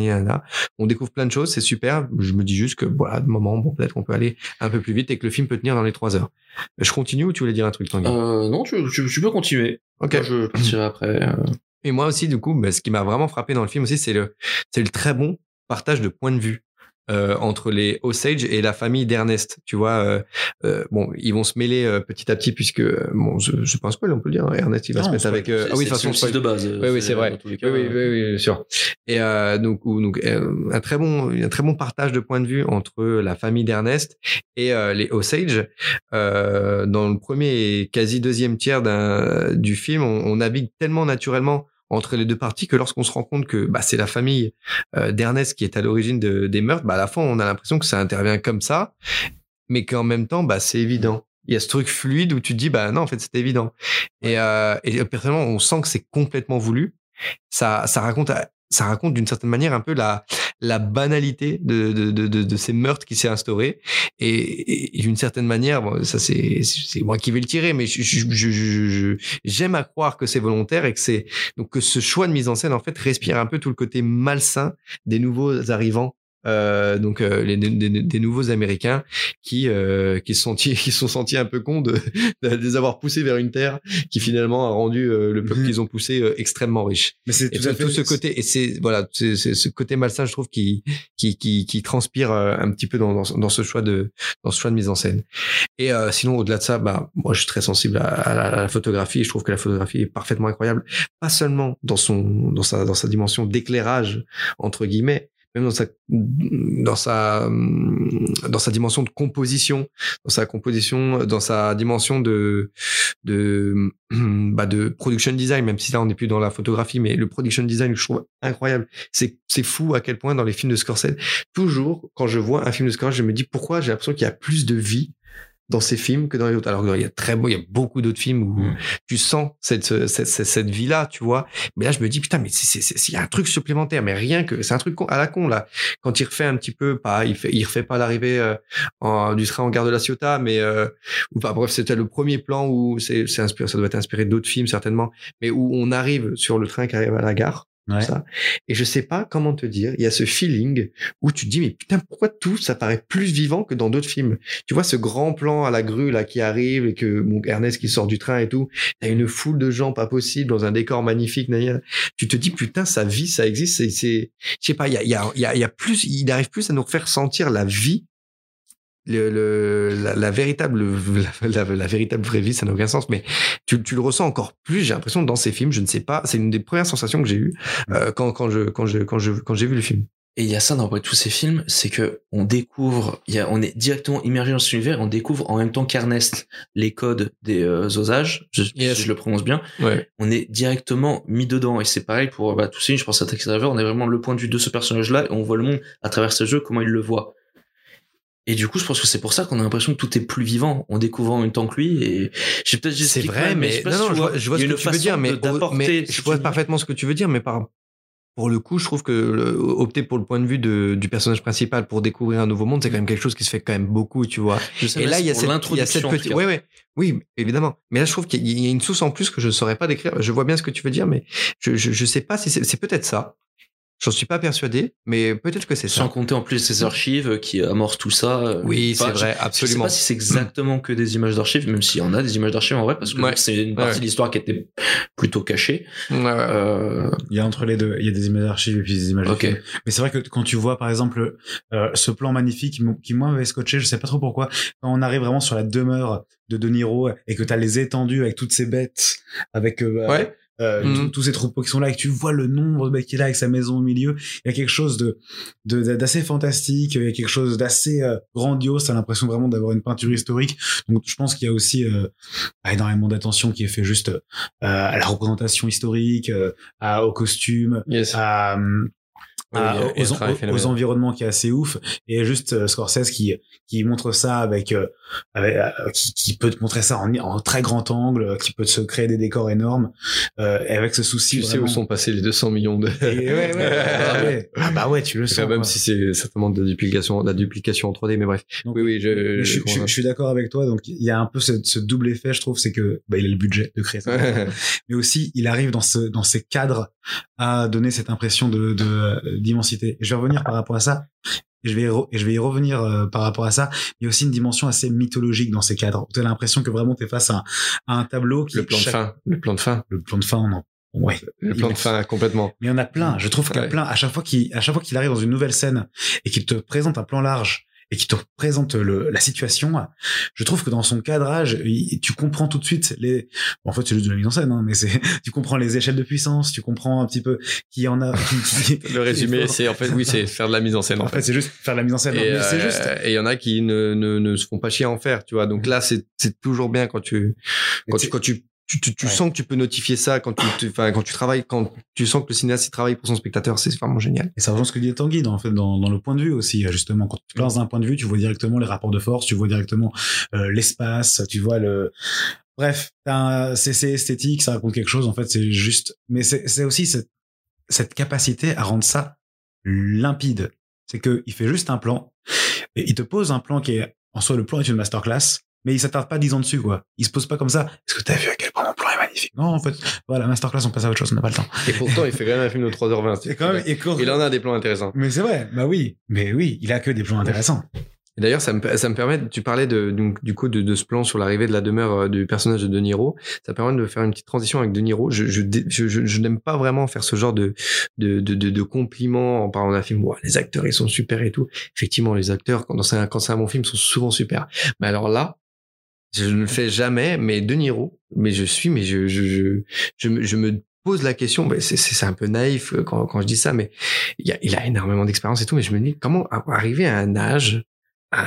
on découvre plein de choses, c'est super. Je me dis juste que voilà, de moment, bon, peut-être qu'on peut aller un peu plus vite et que le film peut tenir dans les trois heures. Je continue ou tu voulais dire un truc, Tanguy? Euh, non, tu, tu, tu peux continuer. Ok. Moi, je partirai (clears throat) après. euh. Et moi aussi, du coup, bah, ce qui m'a vraiment frappé dans le film aussi, c'est le, c'est le très bon partage de points de vue. Euh, entre les Osage et la famille d'Ernest, tu vois, euh, euh, bon, ils vont se mêler euh, petit à petit puisque, euh, bon, je, je pense pas, on peut le dire, Ernest, il va Non, se mettre avec, euh, ah oui, de façon, c'est de base. oui, oui, c'est vrai. Oui, oui, oui, oui, sûr. Et euh, donc, ou- donc un très bon, un très bon partage de points de vue entre la famille d'Ernest et euh, les Osage. Euh, dans le premier et quasi deuxième tiers d'un du film, on, on navigue tellement naturellement entre les deux parties que lorsqu'on se rend compte que bah, c'est la famille euh, d'Ernest qui est à l'origine de- des meurtres, bah, à la fin on a l'impression que ça intervient comme ça, mais qu'en même temps bah, c'est évident. Il y a ce truc fluide où tu te dis bah non en fait c'est évident. Et, euh, et personnellement on sent que c'est complètement voulu. Ça, ça raconte ça raconte d'une certaine manière un peu la, la banalité de, de, de, de, de ces meurtres qui s'est instauré. Et, d'une certaine manière, bon, ça c'est, moi qui vais le tirer, mais j'aime à croire que c'est volontaire et que c'est donc que ce choix de mise en scène en fait respire un peu tout le côté malsain des nouveaux arrivants. Euh, donc euh, les, des, des- nouveaux Américains qui euh, qui se sont sentis (laughs) qui se sont sentis un peu cons de, de les avoir poussés vers une terre qui finalement a rendu euh, le peuple Mhm. qu'ils ont poussé euh, extrêmement riche. Mais c'est tout à tout, fait tout ce côté et c'est voilà c'est ce côté malsain je trouve qui qui qui, qui transpire euh, un petit peu dans, dans, dans ce choix de dans ce choix de mise en scène et sinon au-delà de ça bah moi je suis très sensible à, à la, à la photographie je trouve que la photographie est parfaitement incroyable pas seulement dans son dans sa dans sa dimension d'éclairage entre guillemets même dans sa dans sa dans sa dimension de composition dans sa composition dans sa dimension de de (clears throat) bah de production design même si là on n'est plus dans la photographie mais le production design je trouve incroyable. C'est c'est fou à quel point dans les films de Scorsese toujours quand je vois un film de Scorsese je me dis pourquoi j'ai l'impression qu'il y a plus de vie dans ces films que dans les autres. Alors il y a très beau il y a beaucoup d'autres films où Mm. tu sens cette cette, cette, cette vie là tu vois. Mais là je me dis putain mais c'est il y a un truc supplémentaire mais rien que c'est un truc con- à la con là. Quand il refait un petit peu pas il fait il refait pas l'arrivée euh, du train en gare de la Ciotat mais euh, ou pas bref c'était le premier plan où c'est c'est inspiré ça doit être inspiré d'autres films certainement mais où on arrive sur le train qui arrive à la gare Et je sais pas comment te dire il y a ce feeling où tu te dis mais putain pourquoi tout ça paraît plus vivant que dans d'autres films? Tu vois ce grand plan à la grue là qui arrive et que mon Ernest qui sort du train et tout t'as une foule de gens pas possible dans un décor magnifique tu te dis putain ça vit ça existe c'est je sais pas il y a y a y a plus il arrive plus à nous faire sentir la vie le, le la, la véritable (laughs) la, la- la véritable vraie vie ça n'a aucun sens mais tu, tu le ressens encore plus j'ai l'impression dans ces films je ne sais pas c'est une des premières sensations que j'ai eues euh, quand quand je quand je quand je quand j'ai vu le film Et il y a ça dans tous ces films, c'est que on découvre, il y a, on est directement immergé dans cet univers, on découvre en même temps qu'Ernest les codes des euh, Osages, je, Yes. si je le prononce bien, ouais on est directement mis dedans. Et c'est pareil pour bah, tous ces films, je pense à Taxi Driver, on est vraiment le point de vue de ce personnage-là et on voit le monde à travers ce jeu, comment il le voit. Et du coup, je pense que c'est pour ça qu'on a l'impression que tout est plus vivant en découvrant en même temps que lui. Et j'ai peut-être c'est vrai mais, je non non je vois, je ce que tu veux dire mais, je vois parfaitement ce que tu veux dire mais par pour le coup, je trouve que le- opter pour le point de vue de, du personnage principal pour découvrir un nouveau monde, c'est quand même quelque chose qui se fait quand même beaucoup, tu vois. Je sais Et là, il y a cette, il y a l'introduction, cette en tout petite, cas. ouais, ouais, oui, évidemment. Mais là, je trouve qu'il y a une source en plus que je ne saurais pas décrire. Je vois bien ce que tu veux dire, mais je, je, je sais pas si c'est, c'est peut-être ça. J'en suis pas persuadé, mais peut-être que c'est Sans ça. compter en plus ces archives qui amorcent tout ça. euh, Oui, enfin, c'est vrai, je- Je sais absolument. pas si c'est exactement que des images d'archives, même s'il y en a des images d'archives en vrai, parce que Ouais. c'est une partie Ouais. de l'histoire qui était plutôt cachée. Ouais. Euh, Il y a entre les deux. Il y a des images d'archives et puis des images de Ok. films. Mais c'est vrai que quand tu vois, par exemple, euh, ce plan magnifique qui, moi, m'avait scotché, je sais pas trop pourquoi, quand on arrive vraiment sur la demeure de De Niro et que t'as les étendues avec toutes ces bêtes, avec euh, Ouais. Euh, Mhm. tous- ces troupeaux qui sont là et que tu vois le nombre de mecs qu'il a avec sa maison au milieu, il y a quelque chose de de- d'assez fantastique, il y a quelque chose d'assez euh, grandiose, t'as l'impression vraiment d'avoir une peinture historique. Donc je pense qu'il y a aussi euh, énormément d'attention qui est fait juste euh, à la représentation historique, euh, à, aux costumes, Yes. à, Oui, à- aux, aux- environnements qui est assez ouf et juste euh, Scorsese qui qui montre ça avec, euh, avec, euh, qui, qui peut te montrer ça en, en très grand angle euh, qui peut se créer des décors énormes euh, et avec ce souci Tu sais où sont passés les 200 millions de. Et ouais, ouais, ouais. (laughs) Ah bah ouais tu le sens même quoi. si c'est certainement de la duplication, de la duplication en 3D, mais bref. Donc, oui, oui, je, je, je- je suis d'accord avec toi donc il y a un peu ce, ce double effet je trouve c'est que bah, il a le budget de créer ça (laughs) mais aussi il arrive dans ce dans ces cadres à donner cette impression de de- d'immensité. Je vais revenir par rapport à ça. Et je vais y re- et je vais y revenir euh, par rapport à ça. Il y a aussi une dimension assez mythologique dans ces cadres. Tu as l'impression que vraiment tu es face à, un- à un tableau qui le plan de fin, le plan de fin, le plan de fin on en ouais. le plan de fin complètement. Mais il y en a plein. Je trouve qu'il y a Ouais. plein. À chaque fois qu'il, à chaque fois qu'il arrive dans une nouvelle scène et qu'il te présente un plan large et qu'il te présente le, la situation, je trouve que dans son cadrage, il- tu comprends tout de suite les. bon, en fait, c'est juste de la mise en scène, hein, mais c'est, (laughs) tu comprends les échelles de puissance, tu comprends un petit peu qui en a. Qui, qui- Le résumé, qui- c'est en fait oui, c'est faire de la mise en scène. En fait, c'est juste faire la mise en scène. et mais c'est euh, juste. et il y en a qui ne, ne, ne se font pas chier à en faire, tu vois. Donc là, c'est c'est toujours bien quand tu quand tu quand tu tu, tu, tu Ouais. sens que tu peux notifier ça quand tu tu- quand tu travailles quand tu sens que le cinéaste il travaille pour son spectateur, c'est vraiment génial. Et ça rejoint ce que dit Tanguy dans, en fait, dans, dans le point de vue aussi, justement. Quand tu te lances d'un point de vue, tu vois directement les rapports de force, tu vois directement euh, l'espace, tu vois le... Bref, c'est c'est esthétique, ça raconte quelque chose, en fait, c'est juste... Mais c'est c'est aussi cette, cette capacité à rendre ça limpide. C'est que il fait juste un plan, et il te pose un plan qui est... En soi, le plan est une masterclass, mais il s'attarde pas dix ans dessus, quoi. Il se pose pas comme ça. Est-ce que t'as vu à quel point mon plan est magnifique? Non, en fait, voilà, masterclass, on passe à autre chose, on n'a pas le temps. Et pourtant, il fait quand même un film de 3h20. Et quand même, et quand- Il en a des plans intéressants. mais c'est vrai, bah oui, mais oui, il a que des plans intéressants. D'ailleurs, ça me, ça me permet, tu parlais de, donc, du coup de, de ce plan sur l'arrivée de la demeure euh, du personnage de De Niro. Ça permet de faire une petite transition avec De Niro. Je, je, je, je, je n'aime pas vraiment faire ce genre de, de, de, de, de compliments en parlant d'un film. Les acteurs, ils sont super et tout. Effectivement, les acteurs, quand c'est un, quand c'est un bon film, sont souvent super. Mais alors là, je ne le fais jamais, mais De Niro, mais je suis, mais je, je, je, je, me- je me pose la question, ben c'est, un peu naïf euh, quand, quand je dis ça, mais il, y a, il a énormément d'expérience et tout, mais je me dis, comment arriver à un âge à-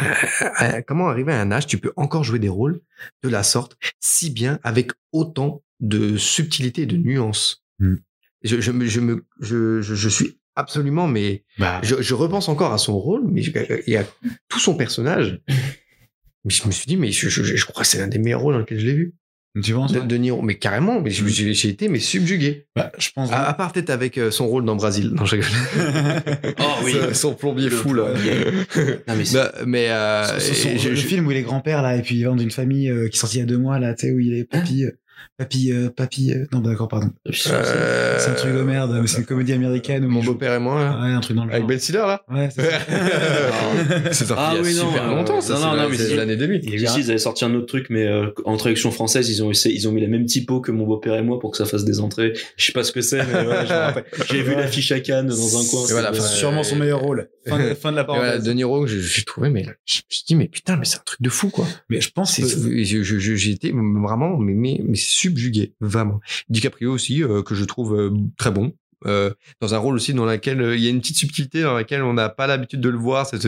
à- comment arriver à un âge tu peux encore jouer des rôles de la sorte si bien avec autant de subtilité et de nuances Mm. je, je, me- je, me, je, je, je suis absolument mais Bah, je, je repense encore à son rôle mais je- et à tout son personnage mais je me suis dit mais je, je, je crois que c'est l'un des meilleurs rôles dans lequel je l'ai vu tu penses de, de Niro mais carrément mais Mm. j'ai j'ai été mais subjugué Bah, je pense. à, à part peut-être avec euh, son rôle dans Brasil non je. (laughs) Oh oui. son, (laughs) son plombier fou là Non, mais (laughs) c'est- Bah, mais euh, Son- son- et je- le je- film où il est grand-père là et puis il vient d'une famille euh, qui est sortie il y a deux mois là tu sais où il est papy euh, papy euh, papy euh, non bah, d'accord pardon Euh, c'est un truc de merde mais c'est une comédie américaine où Mon beau-père et moi, là. ouais un truc dans le avec genre Ben Stiller, là. ouais c'est ça. (laughs) c'est sorti Ah il y a oui, non, super longtemps, ça. non, c'est non, mais c'est l'année 2000. Il est Si, bien. si, ils avaient sorti un autre truc, mais euh, en traduction française, ils ont essayé, ils ont mis la même typo que mon beau-père et moi pour que ça fasse des entrées. Je sais pas ce que c'est, mais ouais, je me rappelle. (laughs) J'ai vu l'affiche à Cannes dans un coin. Et voilà, c'est- enfin, sûrement son meilleur rôle fin de, fin de la Et parenthèse De Niro, je- j'ai trouvé, mais je me suis dit, mais putain, mais c'est un truc de fou, quoi. mais je pense que été vraiment, mais subjugué, vraiment. DiCaprio aussi, euh, que je trouve euh, très bon. Euh, dans un rôle aussi dans lequel euh, il y a une petite subtilité dans laquelle on n'a pas l'habitude de le voir. C'est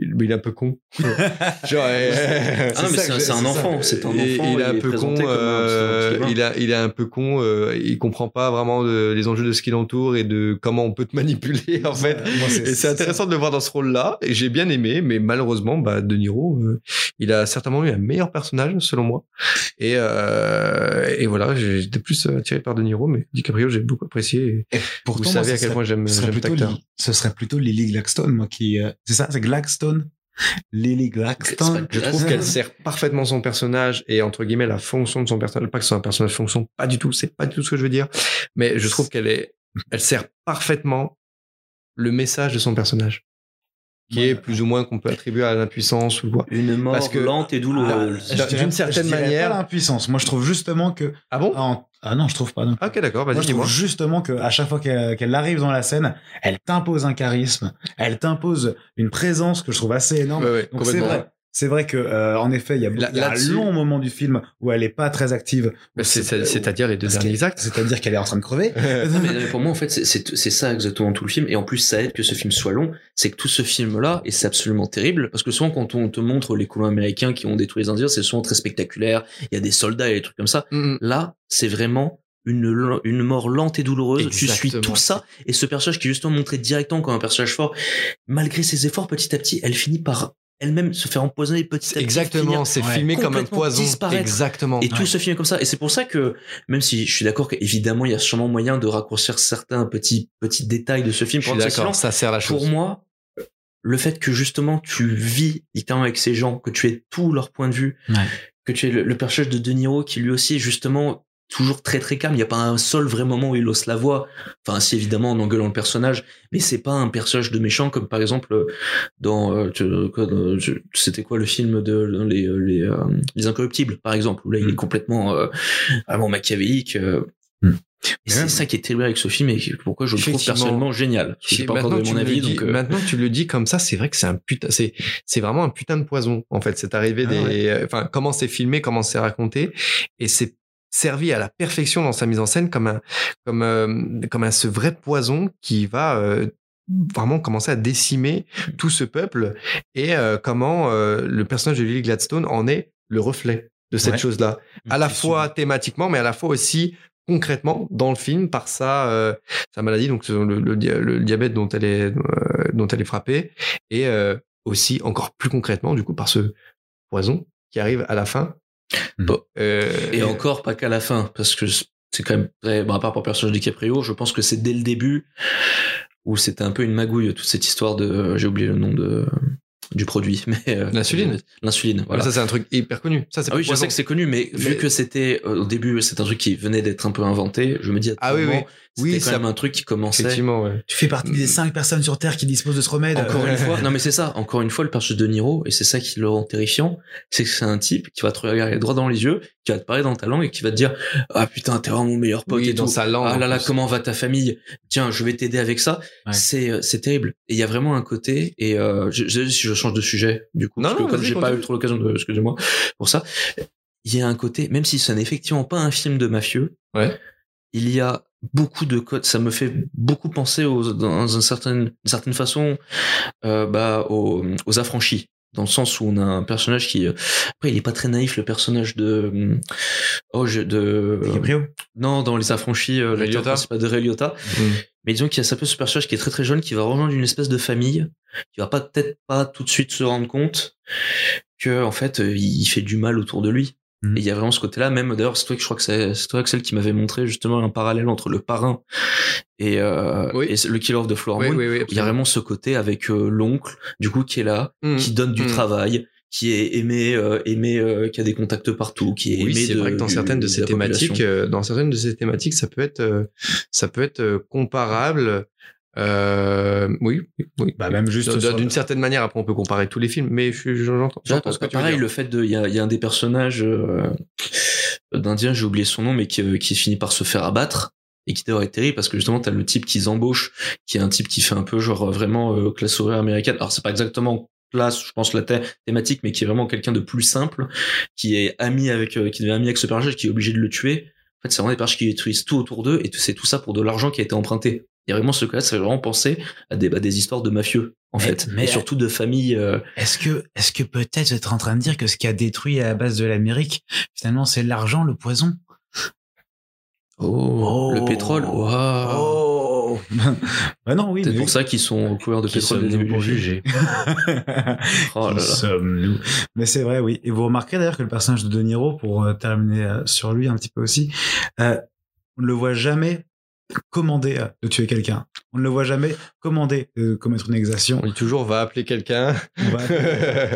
mais il est un peu con. (laughs) Genre, euh, Ah non, mais (laughs) c'est un, j'ai- c'est un c'est ça. enfant, c'est un enfant. Et il est un peu con. euh, il, a, il est un peu con. euh, il comprend pas vraiment de- les enjeux de ce qui l'entoure et de comment on peut te (laughs) manipuler en fait. Moi, Et c'est intéressant de le voir dans ce rôle-là. Et j'ai bien aimé, mais malheureusement, bah, De Niro, euh, il a certainement eu un meilleur personnage selon moi. Et, euh, et voilà, j'ai- j'étais plus attiré par De Niro, mais DiCaprio, j'ai beaucoup apprécié. Et Pourtant, Vous moi, savez ce à quel serait- point j'aime cet plutôt acteur. Ce serait plutôt Lily Gladstone, moi qui. euh, C'est ça, c'est Gladstone? Lily Gladstone. Je trouve qu'elle sert parfaitement son personnage et entre guillemets la fonction de son personnage. Pas que ce soit un personnage fonction, pas du tout. C'est pas du tout ce que je veux dire. Mais je trouve qu'elle est, elle sert parfaitement le message de son personnage, qui est plus ou moins qu'on peut attribuer à l'impuissance ou quoi. Une mort Parce que- lente et Ah, douloureuse. je dirais- d'une certaine je manière- Pas l'impuissance. Moi, je trouve justement que. Ah bon? Ah, en- ah non, je trouve pas. Non. Ah, Ok, d'accord. Moi, Vas-y, je dis-moi. trouve justement que à chaque fois qu'elle qu'elle arrive dans la scène, elle t'impose un charisme, elle t'impose une présence que je trouve assez énorme. Ouais, ouais, Donc c'est vrai. C'est vrai que euh, en effet, il y a, Là- y a un long moment du film où elle est pas très active. Bah, c'est- c'est- C'est-à-dire les deux derniers qu'elle- actes. C'est-à-dire qu'elle est en train de crever. (laughs) Non, mais, non, mais pour moi, en fait, c'est- c'est c'est ça exactement tout le film. Et en plus, ça aide que ce film soit long. C'est que tout ce film-là, et c'est absolument terrible, parce que souvent, quand on te montre les colons américains qui ont détruit les Indiens, c'est souvent très spectaculaire. Il y a des soldats et des trucs comme ça. Mm, mm. Là, c'est vraiment une, une mort lente et douloureuse. Tu suis tout ça. Et ce personnage qui est justement montré directement comme un personnage fort, malgré ses efforts, petit à petit, elle finit par elle-même se faire empoisonner petit à petit. Exactement, c'est filmé comme un poison. disparaître. Exactement. Et tout se filme comme ça. Et c'est pour ça que, même si je suis d'accord qu'évidemment, il y a sûrement moyen de raccourcir certains petits, petits détails de ce film Je suis d'accord, ça sert la chose. Pour moi, le fait que justement tu vis littéralement avec ces gens, que tu aies tout leur point de vue, Ouais. que tu aies le, le personnage de De Niro qui lui aussi est justement toujours très très calme. Il n'y a pas un seul vrai moment où il hausse la voix. Enfin, si évidemment en engueulant le personnage, mais c'est pas un personnage de méchant comme par exemple euh, dans euh, c'était quoi le film de les les, euh, les incorruptibles par exemple où là il est Mm. complètement euh, vraiment machiavélique. euh. Mm. Et c'est ça qui est terrible avec ce film et pourquoi je le trouve personnellement génial. Parce que j'ai pas encore maintenant, donné tu mon le avis dis, donc. euh, maintenant que tu le dis comme ça, c'est vrai que c'est un putain, c'est, c'est vraiment un putain de poison, en fait. C'est arrivé Ah des, euh, enfin, comment c'est filmé, comment c'est raconté. Et c'est servi à la perfection dans sa mise en scène comme un, comme, euh, comme un, ce vrai poison qui va, euh, vraiment commencer à décimer tout ce peuple et euh, comment euh, le personnage de Lily Gladstone en est le reflet de cette Ouais. chose-là à la fois thématiquement, mais à la fois aussi concrètement dans le film par sa, euh, sa maladie, donc le, le, dia- le diabète dont elle est, euh, dont elle est frappée, et euh, aussi encore plus concrètement du coup par ce poison qui arrive à la fin. Bon, euh, Et encore pas qu'à la fin, parce que c'est quand même très, bon, à part pour le personnage de DiCaprio, je pense que c'est dès le début où c'était un peu une magouille, toute cette histoire de, j'ai oublié le nom de, du produit, (laughs) mais euh, L'insuline. L'insuline, voilà. Ça c'est un truc hyper connu. Ça c'est Ah oui, je sais que c'est connu, mais, Mais- vu que c'était euh, au début, c'est un truc qui venait d'être un peu inventé, je me dis à tout Ah oui, moment, oui. c'était Oui, quand ça- même un truc qui commençait. Effectivement, ouais. Tu fais partie des cinq personnes sur Terre qui disposent de ce remède. Encore Euh, une fois, non mais c'est ça. Encore une fois, le personnage de Niro, et c'est ça qui le rend terrifiant, c'est que c'est un type qui va te regarder droit dans les yeux, qui va te parler dans ta langue et qui va te dire ah putain t'es vraiment mon meilleur pote Oui, et dans tout. sa langue. Ah là là comment va ta famille? Tiens je vais t'aider avec ça. Ouais. C'est euh, c'est terrible. Et il y a vraiment un côté et euh, je, je, si je change de sujet du coup Non, parce non, que comme j'ai pas eu trop l'occasion de excusez-moi pour ça, il y a un côté même si ce n'est effectivement pas un film de mafieux. Ouais. Il y a beaucoup de codes, ça me fait beaucoup penser aux, dans une certaine, une certaine façon euh, bah, aux, aux affranchis dans le sens où on a un personnage qui euh, après il est pas très naïf le personnage de hum, oh je, de DiCaprio. non dans les affranchis euh, l'acteur principal de Ray Liotta Mm. mais disons qu'il y a ça peu ce personnage qui est très très jeune qui va rejoindre une espèce de famille qui va pas peut-être pas tout de suite se rendre compte que en fait euh, il fait du mal autour de lui Mhm. et il y a vraiment ce côté là même d'ailleurs c'est toi que je crois que c'est toi Axel qui m'avait montré justement un parallèle entre le parrain et, euh, Oui. et le killer of the Flower Oui, Moon oui, oui. il y a vraiment ce côté avec euh, l'oncle du coup qui est là Mm. qui donne du Mm. travail qui est aimé euh, aimé euh, qui a des contacts partout qui est Oui, aimé c'est de, vrai que dans certaines de de ces thématiques, euh, dans certaines de ces thématiques, ça peut être, ça peut être comparable. Euh, oui. Bah, même juste D'une- certaine manière, après on peut comparer tous les films, mais je- je- j'entends. J'entends ce que tu veux pareil, dire. le fait de, il y a, il y a un des personnages euh, d'Indien, j'ai oublié son nom, mais qui, euh, qui finit par se faire abattre et qui d'ailleurs est terrible parce que justement t'as le type qu'ils embauchent, qui est un type qui fait un peu genre euh, vraiment euh, classe horaire américaine. Alors c'est pas exactement classe, je pense la thé- thématique, mais qui est vraiment quelqu'un de plus simple, qui est ami avec, euh, qui devient ami avec ce personnage, qui est obligé de le tuer. En fait, c'est vraiment des personnages qui détruisent tout autour d'eux et c'est tout ça pour de l'argent qui a été emprunté. Il y a vraiment ce cas-là, ça fait vraiment penser à des, bah, des histoires de mafieux, en Mais- fait. mais- et surtout de familles, euh, Est-ce que, est-ce que peut-être vous êtes en train de dire que ce qui a détruit à la base de l'Amérique, finalement, c'est l'argent, le poison? Oh, le pétrole. Waouh. Oh (laughs) Bah non, oui. C'est pour ça qu'ils sont couverts de Qui pétrole dès pour juger Oh là sommes-nous? Mais c'est vrai, oui. Et vous remarquerez d'ailleurs que le personnage de De Niro, pour euh, terminer euh, sur lui un petit peu aussi, euh, on ne le voit jamais commander euh, de tuer quelqu'un. On ne le voit jamais commander de commettre une exaction. On dit toujours va appeler quelqu'un. On, va-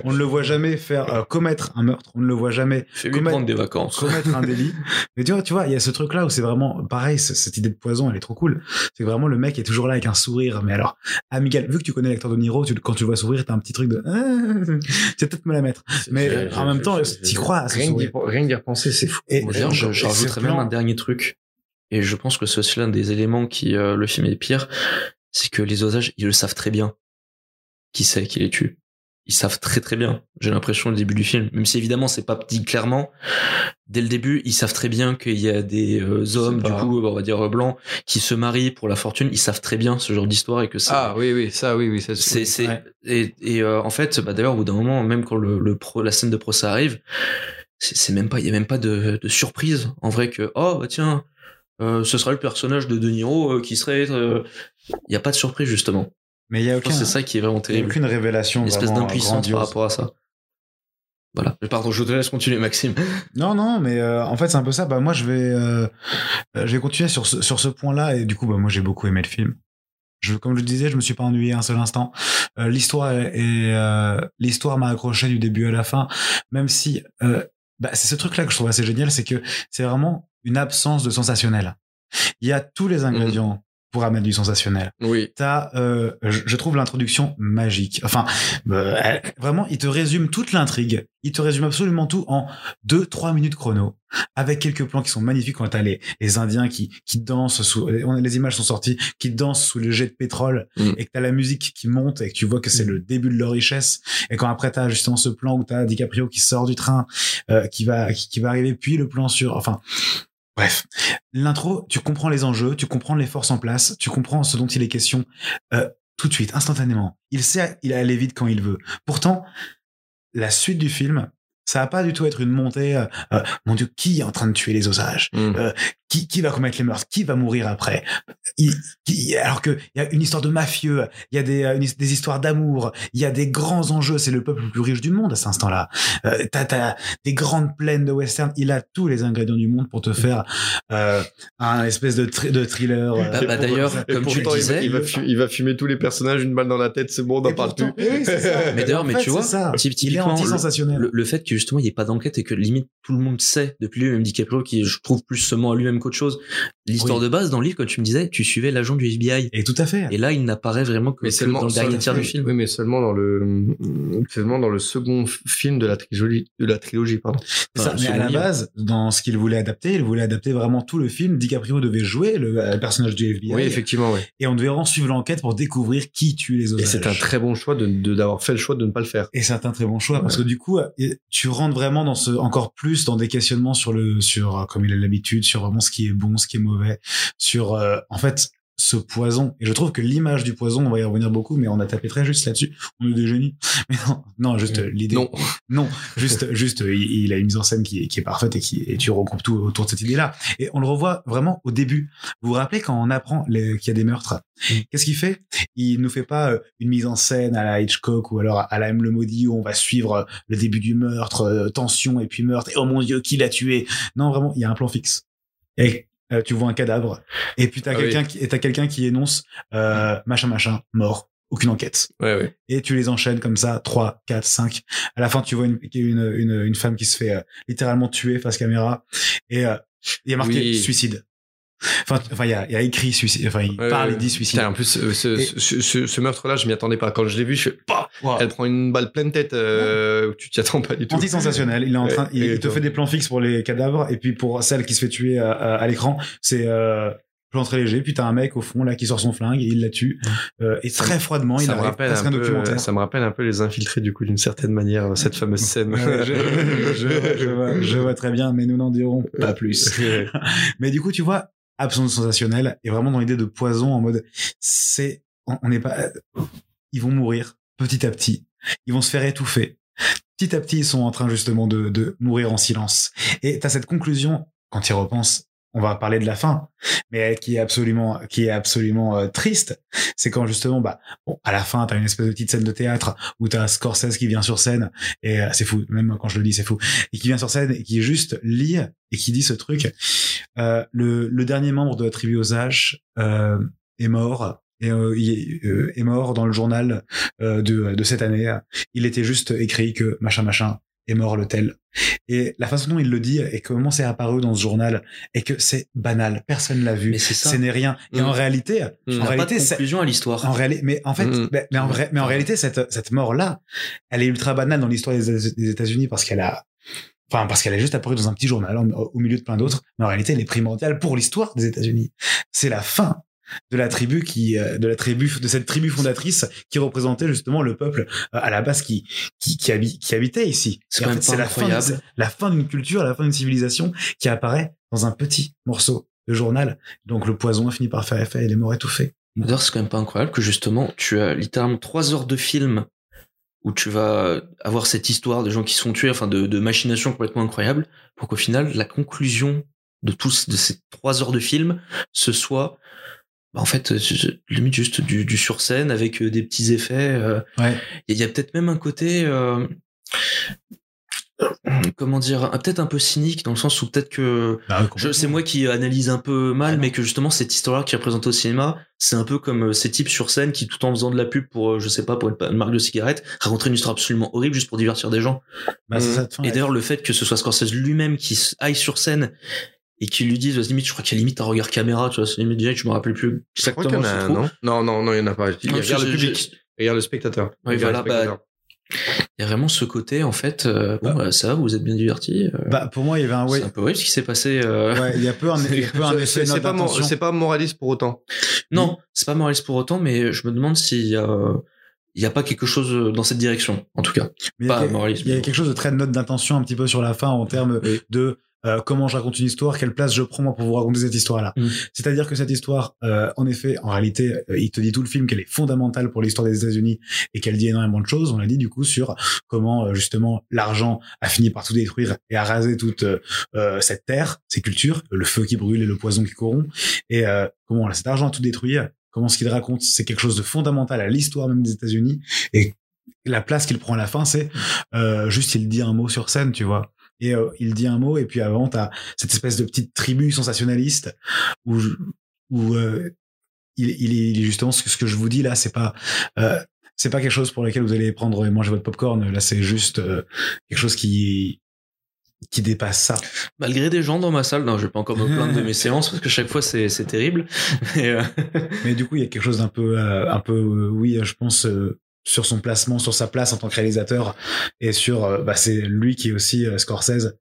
on ne le voit jamais faire euh, commettre un meurtre. On ne le voit jamais Commettre- prendre des vacances. commettre un délit. (laughs) Mais tu vois, tu vois, il y a ce truc-là où c'est vraiment pareil. c- Cette idée de poison, elle est trop cool. C'est vraiment le mec est toujours là avec un sourire. Mais alors, amical. Vu que tu connais l'acteur de Niro, tu, quand tu le vois sourire, t'as un petit truc de. (laughs) tu vas peut-être me la mettre. Mais en même temps, t'y crois à ce Rien que d'y- sourire. rien que d'y repenser, c'est fou. Et- Moi, et- D'ailleurs, je, je rajouterais même un dernier truc. Et je pense que c'est aussi l'un des éléments qui euh, le film est pire, c'est que les osages, ils le savent très bien. Qui c'est qui les tue Ils savent très très bien. J'ai l'impression au début du film, même si évidemment c'est pas dit clairement. Dès le début, ils savent très bien qu'il y a des euh, hommes, du coup, on va dire euh, blancs, qui se marient pour la fortune. Ils savent très bien ce genre d'histoire et que c'est Ah oui, oui, ça, oui, oui, ça c'est c'est Ouais. et, et euh, en fait bah d'ailleurs au bout d'un moment même quand le, le pro, la scène de procès arrive c'est c'est même pas il y a même pas de, de surprise en vrai que oh bah tiens euh, ce sera le personnage de De Niro euh, qui serait euh, il y a pas de surprise justement Mais il y a aucun. c'est ça qui est vraiment il y a terrible aucune révélation. une espèce d'impuissance par rapport à ça voilà pardon je te laisse continuer Maxime (laughs) Non, non, mais euh, en fait, c'est un peu ça. Bah, moi, je vais, euh, euh, je vais continuer sur ce, sur ce point-là. Et du coup, bah, moi, j'ai beaucoup aimé le film. Je, comme je le disais, je me suis pas ennuyé un seul instant. Euh, l'histoire euh, l'histoire m'a accroché du début à la fin, même si euh, bah, c'est ce truc-là que je trouve assez génial, c'est que c'est vraiment une absence de sensationnel. Il y a tous les ingrédients pour amener du sensationnel. Oui. T'as, euh, je, je trouve l'introduction magique. Enfin, euh, vraiment, il te résume toute l'intrigue. Il te résume absolument tout en deux, trois minutes chrono, avec quelques plans qui sont magnifiques quand t'as les, les Indiens qui, qui dansent sous, les images sont sorties, qui dansent sous le jet de pétrole, Mm. et que t'as la musique qui monte et que tu vois que c'est le début de leur richesse. Et quand après t'as justement ce plan où t'as DiCaprio qui sort du train, euh, qui va, qui, qui va arriver, puis le plan sur, enfin, Bref, l'intro, tu comprends les enjeux, tu comprends les forces en place, tu comprends ce dont il est question euh, tout de suite, instantanément. Il sait il aller vite quand il veut. Pourtant, la suite du film, ça va pas du tout être une montée. euh, euh, mon Dieu, qui est en train de tuer les osages? Mm. Euh, qui, qui va commettre les meurtres? Qui va mourir après? Il- qui- Alors que il y a une histoire de mafieux, il y a des, euh, une- des histoires d'amour, il y a des grands enjeux. C'est le peuple le plus riche du monde à cet instant-là. Euh, t'as, t'as des grandes plaines de western. Il a tous les ingrédients du monde pour te faire euh, un espèce de, tri- de thriller. Bah, bah, d'ailleurs, Et comme tu le pourtant, il va- disais il va, fu- il va fumer tous les personnages, une balle dans la tête, c'est bon, on Et parle plus. Oui, c'est ça. mais d'ailleurs En mais fait, tu vois c'est ça. typ- il est typiquement le- anti-sensationnel. le, le fait que justement il n'y ait pas d'enquête et que limite tout le monde sait depuis lui même DiCaprio qui je trouve plus seulement à lui-même qu'autre chose l'histoire Oui. de base dans le livre quand tu me disais tu suivais l'agent du FBI Et tout à fait. et là il n'apparaît vraiment que, Mais que seulement dans le dernier tiers du film Oui, mais seulement dans le seulement dans le second film de la trilogie de la trilogie pardon. Ça. Mais à la livre. base, dans ce qu'il voulait adapter, il voulait adapter vraiment tout le film. DiCaprio devait jouer le, euh, personnage du FBI. Oui, effectivement, oui. Et on devait vraiment suivre l'enquête pour découvrir qui tue les Et osages. c'est un très bon choix de de- d'avoir fait le choix de ne pas le faire. Et c'est un très bon choix parce que du coup, euh, tu rentres vraiment dans ce encore plus dans des questionnements sur le sur euh, comme il a l'habitude sur vraiment ce qui est bon, ce qui est mauvais, sur euh, en fait ce poison. Et je trouve que l'image du poison, on va y revenir beaucoup, mais on a tapé très juste là-dessus. On est des génies. (laughs) Mais non, non, juste euh, l'idée. Non. (laughs) Non, juste, juste, il, il a une mise en scène qui est, qui est parfaite et qui, et tu regroupes tout autour de cette idée-là. Et on le revoit vraiment au début. Vous vous rappelez quand on apprend qu'il y a des meurtres? Qu'est-ce qu'il fait? Il nous fait pas euh, une mise en scène à la Hitchcock ou alors à la M. Le Maudit où on va suivre euh, le début du meurtre, tension et puis meurtre. Et oh mon dieu, qui l'a tué? Non, vraiment, il y a un plan fixe. Et euh, tu vois un cadavre. Et puis t'as Ah quelqu'un qui, et quelqu'un qui énonce, euh, machin, machin, mort. Aucune enquête Ouais, ouais. et tu les enchaînes comme ça, 3, 4, 5. À la fin, tu vois une, une, une, une femme qui se fait euh, littéralement tuer face caméra et euh, il y a marqué Oui. suicide. Enfin, enfin, il y a, il y a écrit suicide. Enfin, il Ouais, parle, ouais. il dit suicide. Putain, en plus, euh, ce, Et- ce, ce, ce meurtre-là, je m'y attendais pas. Quand je l'ai vu, je fais, bah, Wow. elle prend une balle pleine tête, euh, tu t'y attends pas du tout. Anti-sensationnel. Il est en train, il, il te fait des plans fixes pour les cadavres et puis pour celle qui se fait tuer à, à- à l'écran, c'est euh, plan très léger. Puis t'as un mec au fond là qui sort son flingue et il la tue euh, et très me- froidement. Il ça me arrive rappelle un un peu, documentaire. ça me rappelle un peu les infiltrés du coup d'une certaine manière cette fameuse scène. Je, je, vois- je vois, je vois très bien, mais nous n'en dirons pas plus. (laughs) Mais du coup, tu vois, absence sensationnelle et vraiment dans l'idée de poison en mode, c'est, on n'est pas, ils vont mourir petit à petit. Ils vont se faire étouffer. Petit à petit, ils sont en train justement de, de mourir en silence. Et t'as cette conclusion, quand tu y repenses, on va parler de la fin, mais qui est absolument, qui est absolument euh, triste. C'est quand justement, bah, bon, à la fin, t'as une espèce de petite scène de théâtre où t'as Scorsese qui vient sur scène et euh, c'est fou. Même quand je le dis, c'est fou. Et qui vient sur scène et qui juste lit et qui dit ce truc. Euh, le, le dernier membre de la tribu Osage euh, est mort. Et, est, mort dans le journal de, de cette année. Il était juste écrit que machin machin est mort le tel. Et la façon dont il le dit et comment c'est apparu dans ce journal et que c'est banal, personne l'a vu, ce n'est rien. Et Mm. en réalité, Mm. en pas réalité, de c'est- conclusion à l'histoire. en réalité, mais en fait, Mm. mais, mais en vrai, mais en réalité, cette cette mort là, elle est ultra banale dans l'histoire des, des États-Unis parce qu'elle a, enfin parce qu'elle est juste apparue dans un petit journal au milieu de plein d'autres. Mais en réalité, elle est primordiale pour l'histoire des États-Unis. C'est la fin de la tribu qui, euh, de la tribu, de cette tribu fondatrice qui représentait justement le peuple euh, à la base qui qui qui, habi- qui habitait ici. C'est la fin, de- la fin d'une culture, la fin d'une civilisation qui apparaît dans un petit morceau de journal. Donc le poison a fini par faire effet et les morts étouffés. D'ailleurs, c'est quand même pas incroyable que justement, tu as littéralement trois heures de film où tu vas avoir cette histoire de gens qui se font tuer, enfin de, de machinations complètement incroyables, pour qu'au final, la conclusion de tous de ces trois heures de film, ce soit bah, en fait, limite juste du, du sur scène avec euh, des petits effets. euh, Ouais. Il y a peut-être même un côté, euh, (clears throat) comment dire, peut-être un peu cynique dans le sens où peut-être que Bah, c'est moi qui analyse un peu mal, mais que justement cette histoire qui est représentée au cinéma, c'est un peu comme ces types sur scène qui, tout en faisant de la pub pour, je sais pas, pour une, marque de cigarettes, raconteraient une histoire absolument horrible juste pour divertir des gens. Bah, ça, fin, Et d'ailleurs, le fait que ce soit Scorsese lui-même qui aille sur scène et qui lui dise, limite, je crois qu'il y a limite un regard caméra, tu vois, c'est limite direct, je me rappelle plus Je crois qu'il y exactement. en a non? Non, non, non, il y en a pas. Il Non, regarde je- le je- public. Il regarde le spectateur. Regarde le voilà, bah, spectateur. Il y a vraiment ce côté, en fait, euh, bon, bah, ça, va, vous êtes bien divertis. euh, Bah, pour moi, il y avait un ouais. C'est un peu horrible ce qui s'est passé. euh, Ouais, il y a peu un, il y a (laughs) peu un C'est- pas, mor- d'intention. c'est pas moraliste pour autant. Non, c'est pas moraliste pour autant, mais je me demande s'il y a, il y a pas quelque chose dans cette direction, en tout cas. Mais il y a pas moraliste, Il y a quelque chose de très note d'intention un petit peu sur la fin en termes Oui. de euh, comment je raconte une histoire, quelle place je prends moi pour vous raconter cette histoire-là. Mm. C'est-à-dire que cette histoire, euh, en effet, en réalité, euh, il te dit tout le film qu'elle est fondamentale pour l'histoire des États-Unis et qu'elle dit énormément de choses. On l'a dit du coup sur comment euh, justement l'argent a fini par tout détruire et a rasé toute euh, cette terre, ces cultures, le feu qui brûle et le poison qui corrompt, et euh, comment cet argent a tout détruit. Comment ce qu'il raconte, c'est quelque chose de fondamental à l'histoire même des États-Unis et la place qu'il prend à la fin, c'est euh, juste il dit un mot sur scène, tu vois. Et euh, il dit un mot et puis avant t'as cette espèce de petite tribu sensationnaliste où je- où euh, il, il, est, il est justement ce que, ce que je vous dis là, c'est pas euh, c'est pas quelque chose pour lequel vous allez prendre et manger votre popcorn. Là, c'est juste quelque chose qui qui dépasse ça. Malgré des gens dans ma salle, non, je vais pas encore me plaindre de (laughs) mes séances parce que chaque fois c'est, c'est terrible. (laughs) Mais, euh, Mais du coup, il y a quelque chose d'un peu euh, un peu euh, oui, je pense. Euh, sur son placement, sur sa place en tant que réalisateur, et sur, euh, bah, c'est lui qui est aussi euh, Scorsese,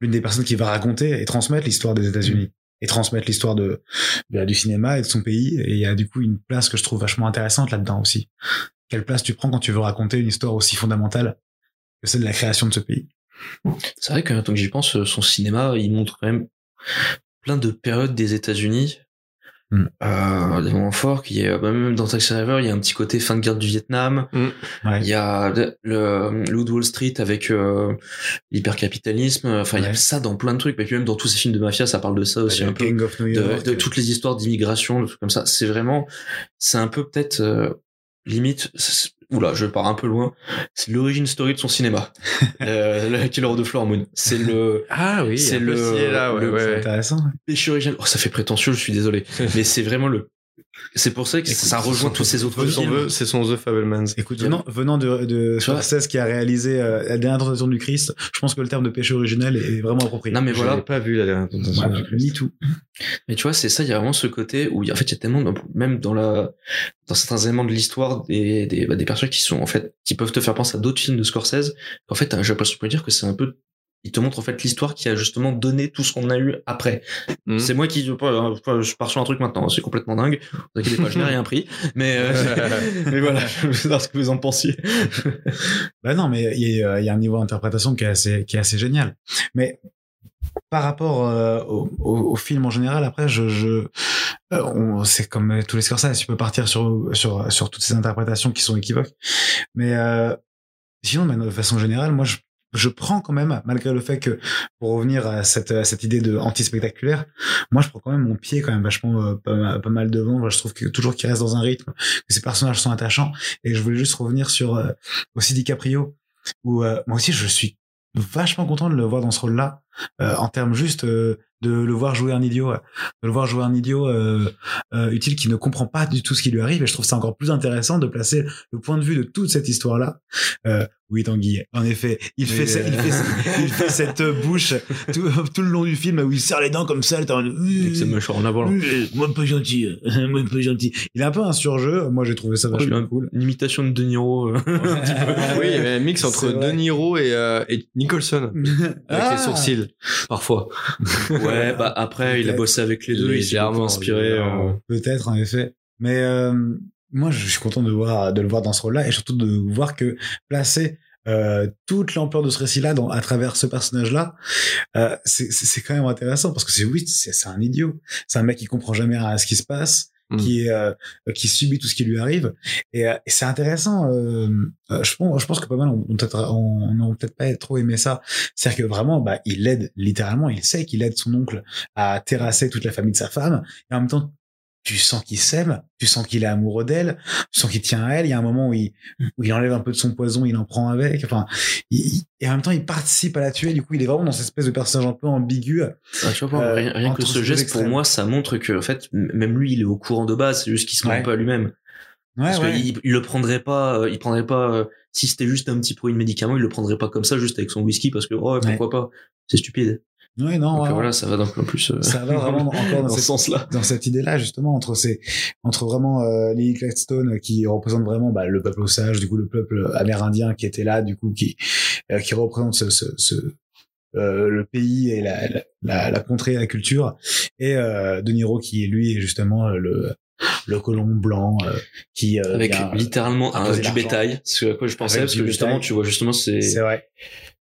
l'une des personnes qui va raconter et transmettre l'histoire des États-Unis et transmettre l'histoire de, du cinéma et de son pays. Et il y a du coup une place que je trouve vachement intéressante là-dedans aussi. Quelle place tu prends quand tu veux raconter une histoire aussi fondamentale que celle de la création de ce pays? C'est vrai que tant que j'y pense, son cinéma, il montre quand même plein de périodes des États-Unis. Mm. Euh, des moments forts, qui est, bah, même dans Taxi Driver, il y a un petit côté fin de guerre du Vietnam. Ouais. Il y a le, le Loup de Wall Street avec euh, l'hypercapitalisme. Enfin, il y a ça dans plein de trucs. Et puis même dans tous ces films de mafia, ça parle de ça aussi un peu. King of New de, York. de toutes les histoires d'immigration, de trucs comme ça. C'est vraiment, c'est un peu peut-être euh, limite. Oula, je pars un peu loin. C'est l'origine story de son cinéma. (laughs) euh, le Killer of the Flower Moon. C'est le Ah oui, C'est le- là, ouais, le- ouais, intéressant. péché original. Oh, ça fait prétentieux, je suis désolé. (laughs) Mais c'est vraiment le. C'est pour ça que Écoute, ça rejoint tous ces autres films. c'est son The Fablemans. Écoute, venant, venant de, Scorsese qui a réalisé euh, la dernière tentation du Christ, je pense que le terme de péché originel est vraiment approprié. Non mais Je voilà. l'ai pas vu la dernière tentation Voilà, du Christ. me too. (laughs) Mais tu vois, c'est ça, il y a vraiment ce côté où, il y a- en fait, il y a tellement, même dans la, dans certains éléments de l'histoire, des, des, bah, des personnages qui sont, en fait, qui peuvent te faire penser à d'autres films de Scorsese. En fait, j'ai l'impression de dire que c'est un peu, il te montre, en fait, l'histoire qui a justement donné tout ce qu'on a eu après. Mhm. C'est moi qui, euh, je pars sur un truc maintenant, c'est complètement dingue. Vous inquiétez pas, je n'ai rien pris. Mais, euh, (laughs) mais voilà, je veux savoir ce que vous en pensiez. (laughs) Bah non, mais il y, a- il y a un niveau d'interprétation qui est assez, qui est assez génial. Mais par rapport euh, au, au- au film en général, après, je, je euh, on- c'est comme tous les Scorsese, tu peux partir sur, sur, sur toutes ces interprétations qui sont équivoques. Mais euh, sinon, de de façon générale, moi, je, je prends quand même, malgré le fait que, pour revenir à cette, à cette idée de anti-spectaculaire, moi, je prends quand même mon pied quand même vachement euh, pas, mal- devant. Je trouve que toujours qu'il reste dans un rythme, que ces personnages sont attachants. Et je voulais juste revenir sur euh, aussi DiCaprio, où euh, moi aussi, je suis vachement content de le voir dans ce rôle-là. euh, en termes juste euh, de le voir jouer un idiot, de le voir jouer un idiot euh, euh, utile qui ne comprend pas du tout ce qui lui arrive. Et je trouve ça encore plus intéressant de placer le point de vue de toute cette histoire-là. Euh, oui, Tanguy, en effet, il fait, ce- euh. il fait, (laughs) il fait cette bouche tout, tout le long du film où il serre les dents comme ça. le temps de- Avec ses mâchoires en avant. là. Euh, Moi pas gentil, euh, moi pas gentil. Il est un peu un surjeu. Moi j'ai trouvé ça Oh, il a vachement un- cool. Une imitation de De Niro. euh, (laughs) un petit peu. Oui, il y avait un mix entre. De Niro et, euh, et Nicholson. (laughs) Avec Ah. les sourcils, parfois. Ouais, bah après, il a bossé avec les deux, il s'est beaucoup inspiré. légèrement. euh, Peut-être en effet. Mais euh, moi, je suis content de voir de le voir dans ce rôle-là et surtout de voir que placer euh, toute l'ampleur de ce récit-là à travers ce personnage-là, euh, c'est quand même intéressant parce que c'est oui, c'est c'est un idiot, c'est un mec qui comprend jamais rien à ce qui se passe, Mm. qui euh, qui subit tout ce qui lui arrive et, euh, c'est intéressant. Euh, euh, je pense je pense que pas mal on on peut-être on on peut-être pas trop aimé ça, c'est-à-dire que vraiment bah il aide littéralement, il sait qu'il aide son oncle à terrasser toute la famille de sa femme et en même temps tu sens qu'il s'aime, tu sens qu'il est amoureux d'elle, tu sens qu'il tient à elle. Il y a un moment où il, où il enlève un peu de son poison, il en prend avec. Enfin, il- et en même temps, il participe à la tuer. Du coup, il est vraiment dans cette espèce de personnage un peu ambigu. Ah, tu vois, Euh, rien, rien que ce geste, pour moi, ça montre que, en fait, même lui, il est au courant de base, c'est juste qu'il se ment Ouais. pas à lui-même. Ouais, Parce ouais. qu'il il le prendrait pas, euh, il prendrait pas, euh, si c'était juste un petit produit de médicament, il le prendrait pas comme ça, juste avec son whisky, parce que, oh, pourquoi pas? C'est stupide. Ouais, non, Donc ouais, euh, voilà, ça va donc en plus, euh, Ça va vraiment encore dans (laughs) dans ce sens-là. dans cette idée-là, justement, entre ces, entre vraiment euh, Lily Gladstone qui représente vraiment bah, le peuple osage, du coup le peuple amérindien qui était là, du coup qui euh, qui représente ce, ce, ce euh, le pays et la, la, la, la contrée, la culture, et euh, De Niro qui est lui justement euh, le le colon blanc euh, qui euh, Avec vient- littéralement un, du bétail. C'est à quoi je pensais, Avec parce que justement, bétail. tu vois, justement, c'est, c'est vrai.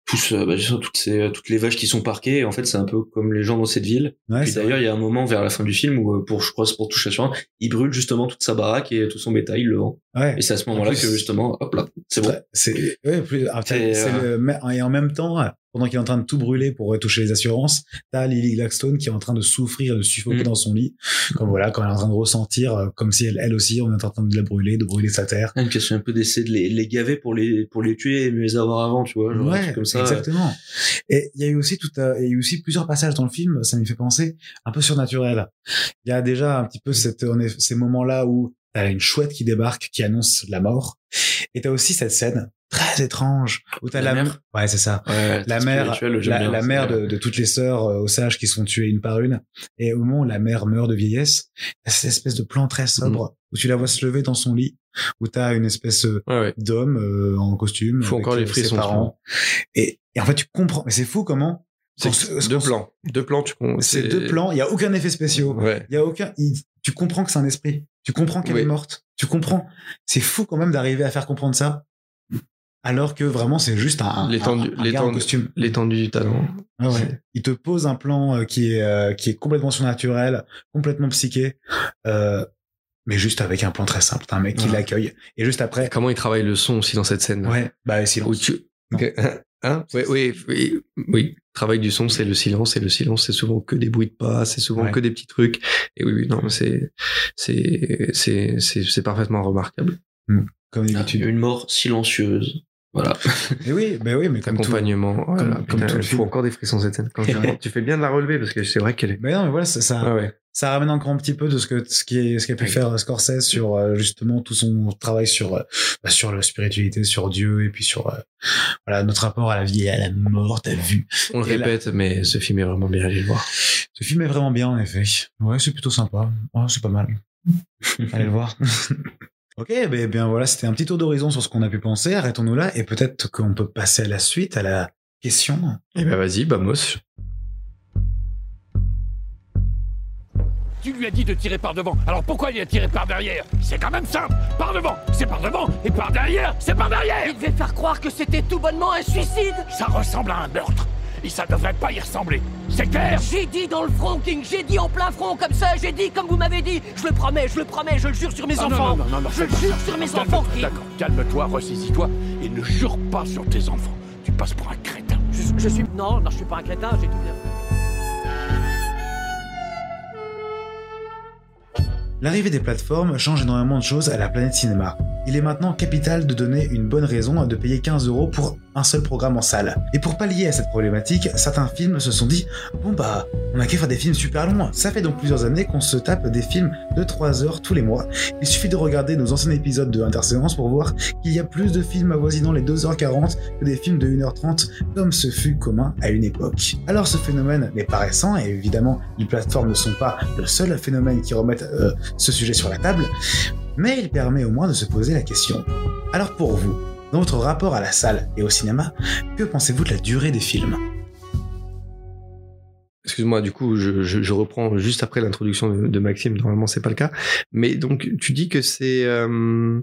Pousse, euh, bah, toutes ces, toutes les vaches qui sont parquées. Et en fait, c'est un peu comme les gens dans cette ville. Ouais, Puis c'est d'ailleurs, il y a un moment vers la fin du film où, euh, pour, je crois, pour toucher assurance, il brûle justement toute sa baraque et tout son bétail, il le vend. Ouais. Et c'est à ce moment-là En plus- que justement, hop là, c'est bon. Ouais, C'est ouais, plus- t'as- Et, c'est euh, le- et en même temps, pendant qu'il est en train de tout brûler pour retoucher les assurances, t'as Lily Gladstone qui est en train de souffrir, de suffoquer Mm. dans son lit, comme voilà, quand elle est en train de ressentir, euh, comme si elle, elle aussi, on est en train de la brûler, de brûler sa terre. Une question un peu d'essayer de les, les gaver pour les, pour les tuer et mieux les avoir avant, tu vois. Genre, ouais, comme ça. exactement. Et il y a eu aussi tout, il y a eu aussi plusieurs passages dans le film, ça m'y fait penser, un peu surnaturel. Il y a déjà un petit peu cette, on est- ces moments-là où t'as une chouette qui débarque, qui annonce la mort, et t'as aussi cette scène très étrange où t'as La la, mère ouais, c'est ça. Ouais, la mère, la, bien, la mère de, de toutes les sœurs euh, aux sages qui sont tuées une par une. Et au moment où la mère meurt de vieillesse, cette espèce de plan très sobre Mhm. où tu la vois se lever dans son lit, où tu as une espèce euh, Ouais, ouais. d'homme euh, en costume. Faut avec, encore les euh, frissons, parents. Et, et en fait, tu comprends. Mais c'est fou comment. C'est ce- deux plans. Deux plans, tu C'est deux plans. Il y a aucun effet spéciaux. Il y a aucun. tu comprends que c'est un esprit. Tu comprends qu'elle Oui. est morte. Tu comprends. C'est fou quand même d'arriver à faire comprendre ça. Alors que vraiment, c'est juste un, L'étendue- costume. L'étendue du talent. Ah ouais. Il te pose un plan euh, qui est euh, qui est complètement surnaturel, complètement psyché, euh, mais juste avec un plan très simple. Un mec qui Ouais. l'accueille et juste après, Comment il travaille le son aussi dans cette scène. ouais, bah silence. tu... (laughs) Hein? Oui, oui, oui, oui. Travail du son, c'est le silence, et le silence, c'est souvent que des bruits de pas, c'est souvent Ouais. que des petits trucs. Et oui, oui, non, c'est, c'est, c'est, c'est, c'est parfaitement remarquable. Comme Ah, d'habitude. Une mort silencieuse. Voilà. (laughs) Et oui, bah oui, mais comme tout. Accompagnement, voilà. comme Putain, tout faut encore des frissons cette scène. Quand je- (laughs) tu fais bien de la relever parce que c'est vrai qu'elle est. Mais non, mais voilà, ça, ça, Ah ouais. ça ramène encore un petit peu de ce que ce qui est ce qu'a pu Oui. faire Scorsese sur euh, justement tout son travail sur euh, bah, sur la spiritualité, sur Dieu et puis sur euh, voilà notre rapport à la vie et à la mort. T'as vu On le Et là- répète, mais ce film est vraiment bien, allez le voir. Ce film est vraiment bien en effet. Ouais, c'est plutôt sympa. Ouais, c'est pas mal. (laughs) Allez le voir. Ok, ben bien voilà, c'était un petit tour d'horizon sur ce qu'on a pu penser. Arrêtons-nous là et peut-être qu'on peut passer à la suite, à la question. Eh ben vas-y, Bamos. Tu lui as dit de tirer par devant, alors pourquoi il a tiré par derrière? C'est quand même simple Par devant, c'est par devant, et par derrière, c'est par derrière Il devait faire croire que c'était tout bonnement un suicide Ça ressemble à un meurtre, et ça devrait pas y ressembler. C'est clair J'ai dit dans le front, King, j'ai dit en plein front, comme ça, j'ai dit comme vous m'avez dit Je le promets, je le promets, je le jure sur mes Ah, non, enfants non, non, non, non, Je le jure sur mes enfants, King D'accord, calme-toi, ressaisis-toi, et ne jure pas sur tes enfants. Tu passes pour un crétin. je, je suis... Non, non, je suis pas un crétin, j'ai tout bien fait. L'arrivée des plateformes change énormément de choses à la planète cinéma. Il est maintenant capital de donner une bonne raison de payer 15 euros pour un seul programme en salle. Et pour pallier à cette problématique, certains films se sont dit Bon bah, on a qu'à faire des films super longs. Ça fait donc plusieurs années qu'on se tape des films de 3 heures tous les mois. Il suffit de regarder nos anciens épisodes de Interséance pour voir qu'il y a plus de films avoisinant les 2h40 que des films de 1h30, comme ce fut commun à une époque. Alors ce phénomène n'est pas récent, et évidemment, les plateformes ne sont pas le seul phénomène qui remettent euh, ce sujet sur la table, mais il permet au moins de se poser la question. Alors pour vous, dans votre rapport à la salle et au cinéma, que pensez-vous de la durée des films? Excuse-moi, du coup, je, reprends juste après l'introduction de, de Maxime. Normalement, c'est pas le cas. Mais donc, tu dis que c'est euh,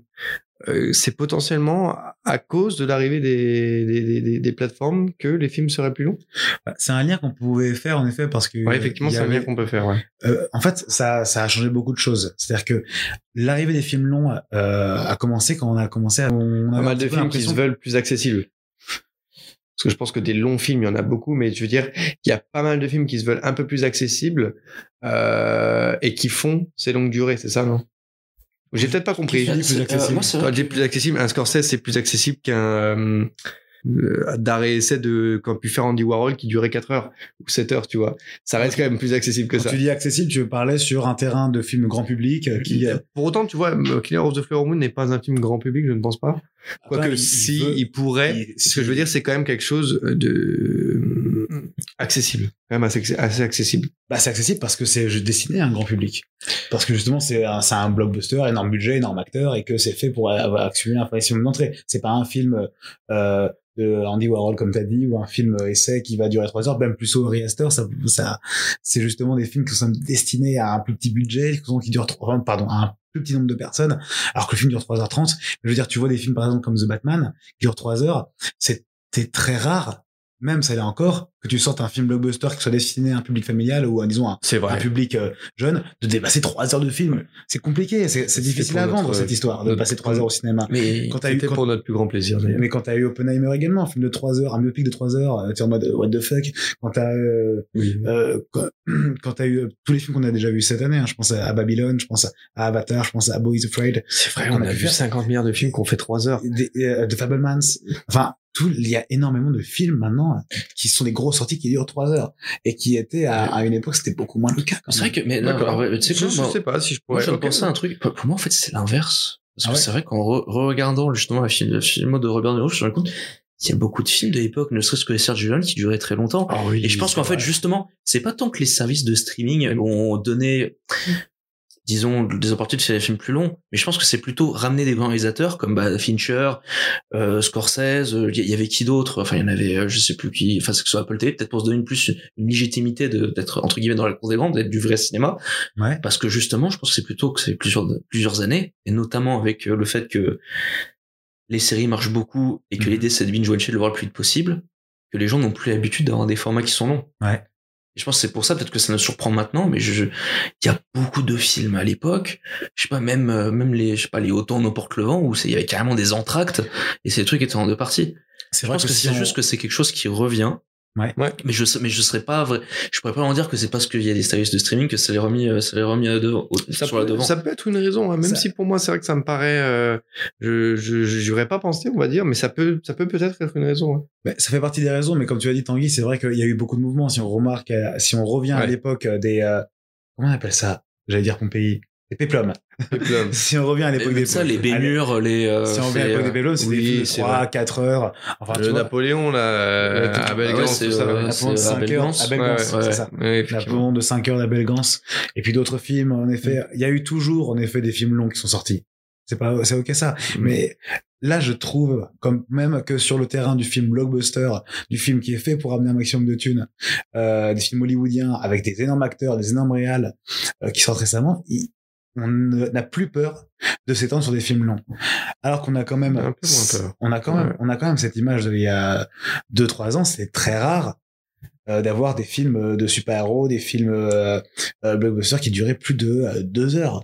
euh, c'est potentiellement à cause de l'arrivée des, des, des, des plateformes que les films seraient plus longs. Bah, C'est un lien qu'on pouvait faire en effet parce que Ouais, effectivement, c'est un lien qu'on peut faire. Ouais. Euh, en fait, ça, ça a changé beaucoup de choses. C'est-à-dire que l'arrivée des films longs euh, a commencé quand on a commencé à. On un mal de films qui se veulent plus accessibles. Parce que je pense que des longs films, il y en a beaucoup, mais je veux dire, il y a pas mal de films qui se veulent un peu plus accessibles euh, et qui font ces longues durées, c'est ça, non? J'ai peut-être pas compris. Qui plus Euh, accessible moi, c'est Quand plus accessible, un Scorsese, c'est plus accessible qu'un euh, euh, d'arrêt essai de qu'ont pu faire Andy Warhol qui durait 4 heures ou 7 heures, tu vois. Ça reste quand même plus accessible que Quand ça. tu dis accessible, tu parlais sur un terrain de film grand public euh, qui. euh, Pour autant, tu vois, euh, Killer of the Flower Moon n'est pas un film grand public, je ne pense pas. Quoique, si, il veut- il pourrait, il- ce que je veux dire, c'est quand même quelque chose de euh, accessible, quand même assez, assez accessible. Bah, c'est accessible parce que c'est destiné à un grand public. Parce que justement, c'est un, c'est un blockbuster, énorme budget, énorme acteur, et que c'est fait pour accumuler un maximum d'entrées. C'est pas un film euh, de Andy Warhol, comme t'as dit, ou un film essai qui va durer trois heures, même plus au Riester, ça, ça, c'est justement des films qui sont destinés à un plus petit budget, qui durent trois, pardon, à un plus petit nombre de personnes, alors que le film dure 3h30. Je veux dire, tu vois des films, par exemple, comme The Batman, qui dure 3 heures, c'était très rare, même ça l'est encore, que tu sortes un film blockbuster qui soit destiné à un public familial ou à, disons, un, un public euh, jeune, de dépasser 3 heures de film. C'est compliqué, c'est difficile à notre- vendre, cette histoire, de passer 3 heures au cinéma. Mais C'était pour notre plus grand plaisir, mais quand t'as eu Oppenheimer également, un film de 3 heures, un biopic de 3 heures, euh, t'es en mode, euh, what the fuck. Quand t'as, euh, Oui. euh, quand, (clears throat) eu euh, tous les films qu'on a déjà vus cette année, hein, je pense à, à Babylone, je pense à, à Avatar, je pense à Boys Afraid, C'est vrai, on a vu faire. 50 milliards de films qu'on fait 3 heures. des, euh, de Fablemans. Enfin, tout, il y a énormément de films maintenant euh, qui sont des grosses sorties qui durent 3 heures et qui étaient à, à une époque, c'était beaucoup moins le cas. C'est vrai que, mais non, alors, tu sais Je, quoi, je moi- sais pas si je Moi, pourrais. je de ok. penser à un truc. Pour moi, en fait, c'est l'inverse. Parce Ah que ouais c'est vrai qu'en re- re-regardant justement la film, le film de Robert De Niro, je me suis rendu compte qu'il y a beaucoup de films de l'époque, ne serait-ce que les Sergio Leone, qui duraient très longtemps. Ah oui, Et je pense qu'en fait, justement, c'est pas tant que les services de streaming ont donné, disons, des opportunités de faire des films plus longs, mais je pense que c'est plutôt ramener des grands réalisateurs comme bah, Fincher, euh, Scorsese, euh, il y, il y avait qui d'autre? Enfin, il y en avait, euh, je sais plus qui, enfin, c'est que ce soit Apple TV, peut-être pour se donner une plus une légitimité d'être, entre guillemets, dans la cour des grands, d'être du vrai cinéma. Ouais. Parce que justement, je pense que c'est plutôt que c'est plusieurs, plusieurs années, et notamment avec euh, le fait que les séries marchent beaucoup et que Mhm. l'idée c'est de binge-watcher le voir le plus vite possible, que les gens n'ont plus l'habitude d'avoir des formats qui sont longs. Ouais. Et je pense que c'est pour ça peut-être que ça nous surprend maintenant, mais je, je- il y a beaucoup de films à l'époque, je sais pas même euh, même les je sais pas les autant nos porte le vent où il y avait carrément des entractes et ces trucs étaient en deux parties. C'est Je pense que, c'est on- juste que c'est quelque chose qui revient. Ouais. Ouais. Mais je mais je serais pas vrai. Je pourrais pas en dire que c'est parce qu'il y a des services de streaming que ça les remis euh, ça les remis à devant, au- Ça sur la peut, devant. ça peut être une raison, hein, même Ça- si pour moi c'est vrai que ça me paraît, euh, je je j'aurais pas pensé, on va dire, mais ça peut ça peut peut-être être une raison. hein. Ça fait partie des raisons, mais comme tu as dit, Tanguy, c'est vrai qu'il y a eu beaucoup de mouvements. Si on remarque, euh, si on revient à l'époque des, euh, comment on appelle ça? J'allais dire Pompéi. Des péplums. (laughs) si on revient à l'époque des ça, les bémures, les. euh, Si on revient à l'époque des péplums, c'est oui, des films de c'est 3 vrai. 4 heures. Enfin, le Napoléon là, à Belgance, ah c'est, tout ça. Napoléon de c'est 5 Abel heures, Gance. Abel Ouais, Gance, ouais, c'est ça. Napoléon de 5 heures d'Abel Gance. Et puis d'autres films, en effet. Il y a eu toujours, en effet, des films longs qui sont sortis. C'est pas, c'est ok ça. Mm. Mais là, je trouve, comme même que sur le terrain du film blockbuster, du film qui est fait pour amener un maximum de thunes, euh, des films hollywoodiens avec des énormes acteurs, des énormes réals euh, qui sortent récemment, il- on n'a plus peur de s'étendre sur des films longs. Alors qu'on a quand même, Un peu moins peur. on a quand même, Ouais. on a quand même cette image d'il y a deux trois ans, c'est très rare euh, d'avoir des films de super-héros, des films euh, euh, blockbusters qui duraient plus de euh, deux heures.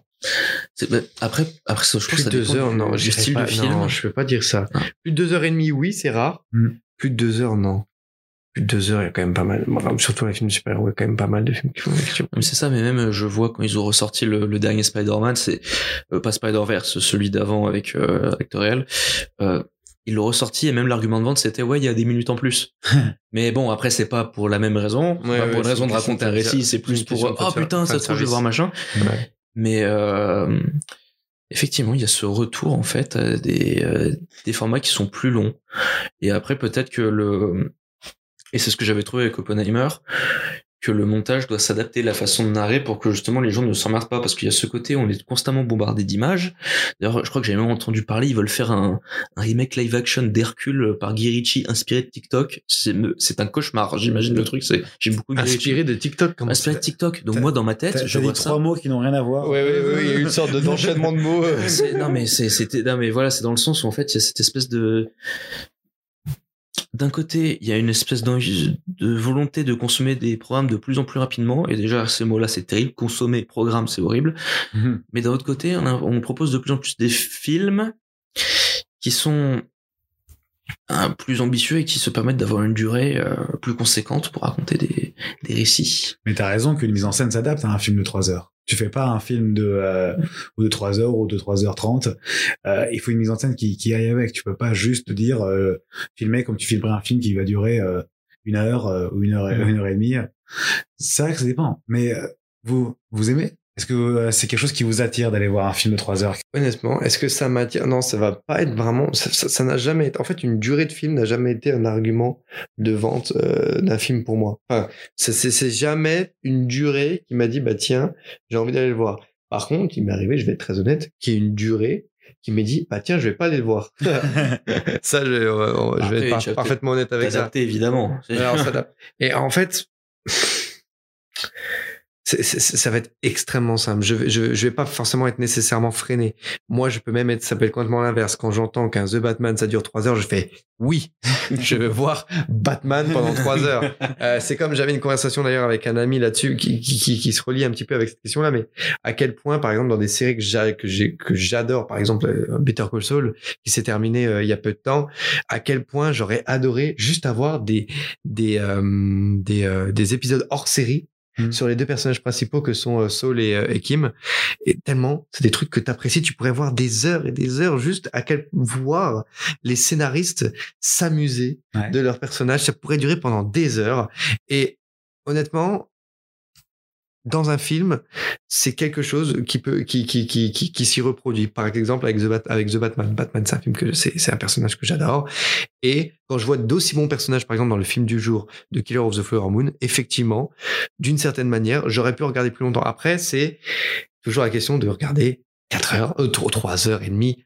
Après, après, ça, je pense Plus que de ça deux heures, du- non, du style pas, de film. Non, je peux pas dire ça. Ah. Plus de deux heures et demie, oui, c'est rare. Mm. Plus de deux heures, non. Plus de deux heures, il y a quand même pas mal. Enfin, surtout les films de super-héros, il y a quand même pas mal de films qui font c'est ça, mais même euh, je vois quand ils ont ressorti le, le dernier Spider-Man, c'est euh, pas Spider-Verse, celui d'avant avec euh, acteur réel. Euh, ils l'ont ressorti et même l'argument de vente c'était ouais il y a des minutes en plus. (laughs) mais bon après c'est pas pour la même raison, Ouais, pas ouais, pour une raison de raconter un récit, c'est plus pour oh faire putain ça se trouve je vais voir machin. Ouais. Mais euh, effectivement, il y a ce retour en fait à des, euh, des formats qui sont plus longs. Et après, peut-être que le et c'est ce que j'avais trouvé avec Oppenheimer, que le montage doit s'adapter la façon de narrer pour que justement les gens ne s'emmerdent pas parce qu'il y a ce côté où on est constamment bombardé d'images. D'ailleurs, je crois que j'avais même entendu parler, ils veulent faire un, un remake live action d'Hercule par Guy Ritchie inspiré de TikTok. C'est un cauchemar, j'imagine le truc. C'est j'aime beaucoup Guy Inspiré Ritchie. de TikTok, comment Inspiré de TikTok. Donc moi dans ma tête, je vois ça. trois mots qui n'ont rien à voir. Ouais, ouais, ouais, il y a eu une sorte de- (laughs) d'enchaînement de mots. non mais c'est c'était non mais voilà c'est dans le sens où en fait il y a cette espèce de d'un côté il y a une espèce de volonté de consommer des programmes de plus en plus rapidement et déjà ces mots là c'est terrible consommer programme c'est horrible Mhm. mais d'un autre côté on, a- on propose de plus en plus des films qui sont plus ambitieux et qui se permettent d'avoir une durée euh, plus conséquente pour raconter des, des récits Mais t'as raison qu'une mise en scène s'adapte à un film de 3 heures. Tu fais pas un film de euh, ou de 3 heures ou de 3h30. Euh, il faut une mise en scène qui, qui aille avec. Tu peux pas juste dire euh, filmer comme tu filmerais un film qui va durer euh, une heure euh, ou une heure, et- une heure et demie. C'est vrai que ça dépend. Mais euh, vous vous aimez Est-ce que euh, c'est quelque chose qui vous attire d'aller voir un film de 3 heures? Honnêtement, est-ce que ça m'attire? Non, ça va pas être vraiment. Ça ça- ça n'a jamais été. En fait, une durée de film n'a jamais été un argument de vente euh, d'un film pour moi. Enfin, ça- c'est jamais une durée qui m'a dit bah tiens, j'ai envie d'aller le voir. Par contre, il m'est arrivé, je vais être très honnête, qu'il y ait une durée qui m'ait dit bah tiens, je vais pas aller le voir. (laughs) ça, je, euh, vais être par- tu as parfaitement honnête avec ça. Adapté, évidemment Alors, s'adapte. Et en fait, c'est- ça va être extrêmement simple. Je vais, je, je vais pas forcément être nécessairement freiné. Moi, je peux même être, ça peut être complètement l'inverse. Quand j'entends qu'un The Batman, ça dure trois heures, je fais oui, (laughs) je veux voir Batman pendant trois heures. (laughs) Euh, c'est comme j'avais une conversation d'ailleurs avec un ami là-dessus qui, qui, qui, qui se relie un petit peu avec cette question-là, mais à quel point, par exemple, dans des séries que j'ai, que j'ai, que j'adore, par exemple, euh, Better Call Saul, qui s'est terminé euh, il y a peu de temps, à quel point j'aurais adoré juste avoir des, des, euh, des, des épisodes hors série Mhm. sur les deux personnages principaux que sont euh, Saul et, euh, et Kim. Et tellement, c'est des trucs que t'apprécies, tu pourrais voir des heures et des heures juste à quel voir les scénaristes s'amuser Ouais. de leurs personnages. Ça pourrait durer pendant des heures. Et honnêtement, dans un film, c'est quelque chose qui peut, qui, qui, qui, qui, s'y reproduit. Par exemple, avec The, Bat- avec The Batman. Batman, c'est un film que c'est, c'est un personnage que j'adore. Et quand je vois d'aussi bons personnages, par exemple, dans le film du jour de Killer of the Flower Moon, effectivement, d'une certaine manière, j'aurais pu regarder plus longtemps. Après, c'est toujours la question de regarder 4 heures, euh, 3 heures et demie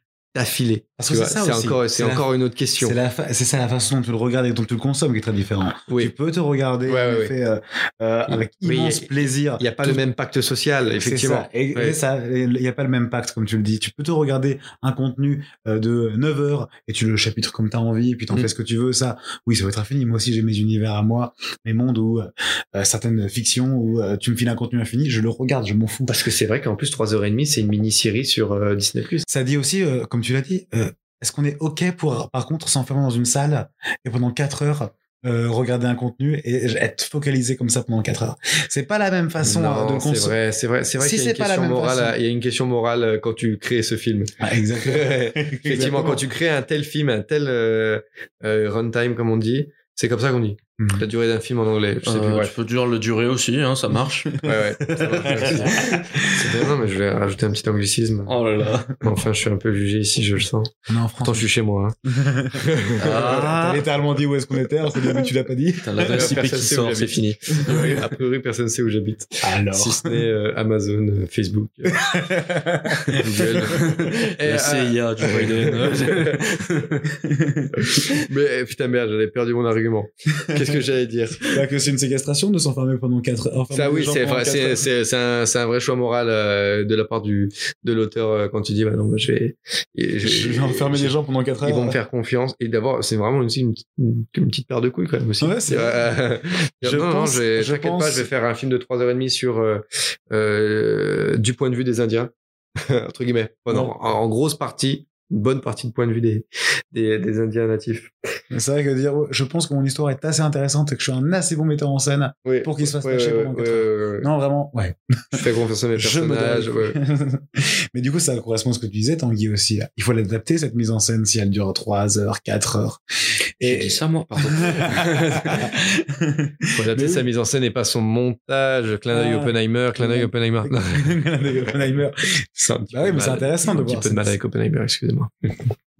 vois, c'est encore, C'est la- encore une autre question. C'est la fa- c'est ça la façon dont tu le regardes et dont tu le consommes qui est très différent. Oui. Tu peux te regarder Ouais, ouais, euh, euh, avec Oui, immense il y a- plaisir. Il n'y a pas Tout- le même pacte social, C'est effectivement. ça. Et, il n'y a pas le même pacte, comme tu le dis. Tu peux te regarder un contenu euh, de 9 heures et tu le chapitres comme tu as envie, et puis tu en Mm. fais ce que tu veux. Ça, oui, ça va être infini. Moi aussi, j'ai mes univers à moi, mes mondes euh, certaines fictions où tu me files un contenu infini, je le regarde, je m'en fous. Parce que c'est vrai qu'en plus, 3h30, c'est une mini-série sur Disney+. Ça dit aussi, comme tu l'as dit, euh, est-ce qu'on est OK pour, par contre, s'enfermer dans une salle et pendant 4 heures euh, regarder un contenu et être focalisé comme ça pendant 4 heures? C'est pas la même façon Non, de c'est consommer. vrai, c'est vrai, c'est vrai Si qu'il y a une c'est question morale. façon. Il y a une question morale euh, quand tu crées ce film. Ah, exactement. (laughs) (laughs) Effectivement, quand tu crées un tel film, un tel euh, euh, runtime, comme on dit, c'est comme ça qu'on dit. Mhm. La durée d'un film en anglais. Je sais plus. Euh, tu peux dire le durer aussi hein, ça marche Ouais, ouais. Ça. (laughs) C'est- non, mais je vais rajouter un petit anglicisme. oh là là Enfin, je suis un peu jugé ici, je le sens. On est en Pourtant, France. je suis chez moi. hein. (laughs) T'as littéralement dit où est-ce qu'on était, alors c'est début tu l'as pas dit. Putain, l'adresse IP qui sort c'est fini A priori, personne ne sait où j'habite. Alors. Si ce n'est euh, Amazon, euh, Facebook, euh, (laughs) Google. Et, la euh, CIA du Biden Mais putain merde, j'avais perdu mon argument. Qu'est-ce que j'allais dire (laughs) Bah, que c'est une séquestration de s'enfermer pendant 4 heures. Ça oui, c'est enfin, c'est c'est c'est un c'est un vrai choix moral euh, de la part du de l'auteur euh, quand tu dis bah non, moi, je vais et je- Je vais enfermer des gens pendant 4 heures. Ils vont me faire confiance et d'abord c'est vraiment aussi une, une, une petite paire de couilles quand même aussi. Ouais, c'est Euh, Je non, pense- je pense- pas, je vais faire un film de 3h30 sur euh, euh, du point de vue des Indiens (laughs) entre guillemets. Bon, non, en, en grosse partie une bonne partie de point de vue des, des, des Indiens natifs. C'est vrai que dire, je pense que mon histoire est assez intéressante et que je suis un assez bon metteur en scène Oui. pour qu'il se fasse Ouais, lâcher ouais, pendant ouais. Non, vraiment, ouais. Je fais confiance à mes personnages. (laughs) Mais du coup, ça correspond à ce que tu disais, Tanguy aussi. Il faut l'adapter, cette mise en scène, si elle dure 3 heures, 4 heures. J'ai dit ça, moi, pardon. (laughs) Mais sa mise en scène et pas son montage. Clin d'œil Ah. Oppenheimer, clin d'œil Oppenheimer. Non, (laughs) Oppenheimer. c'est Bah peu oui, mais mal. c'est intéressant de un petit voir peu de mal avec Oppenheimer, excusez-moi.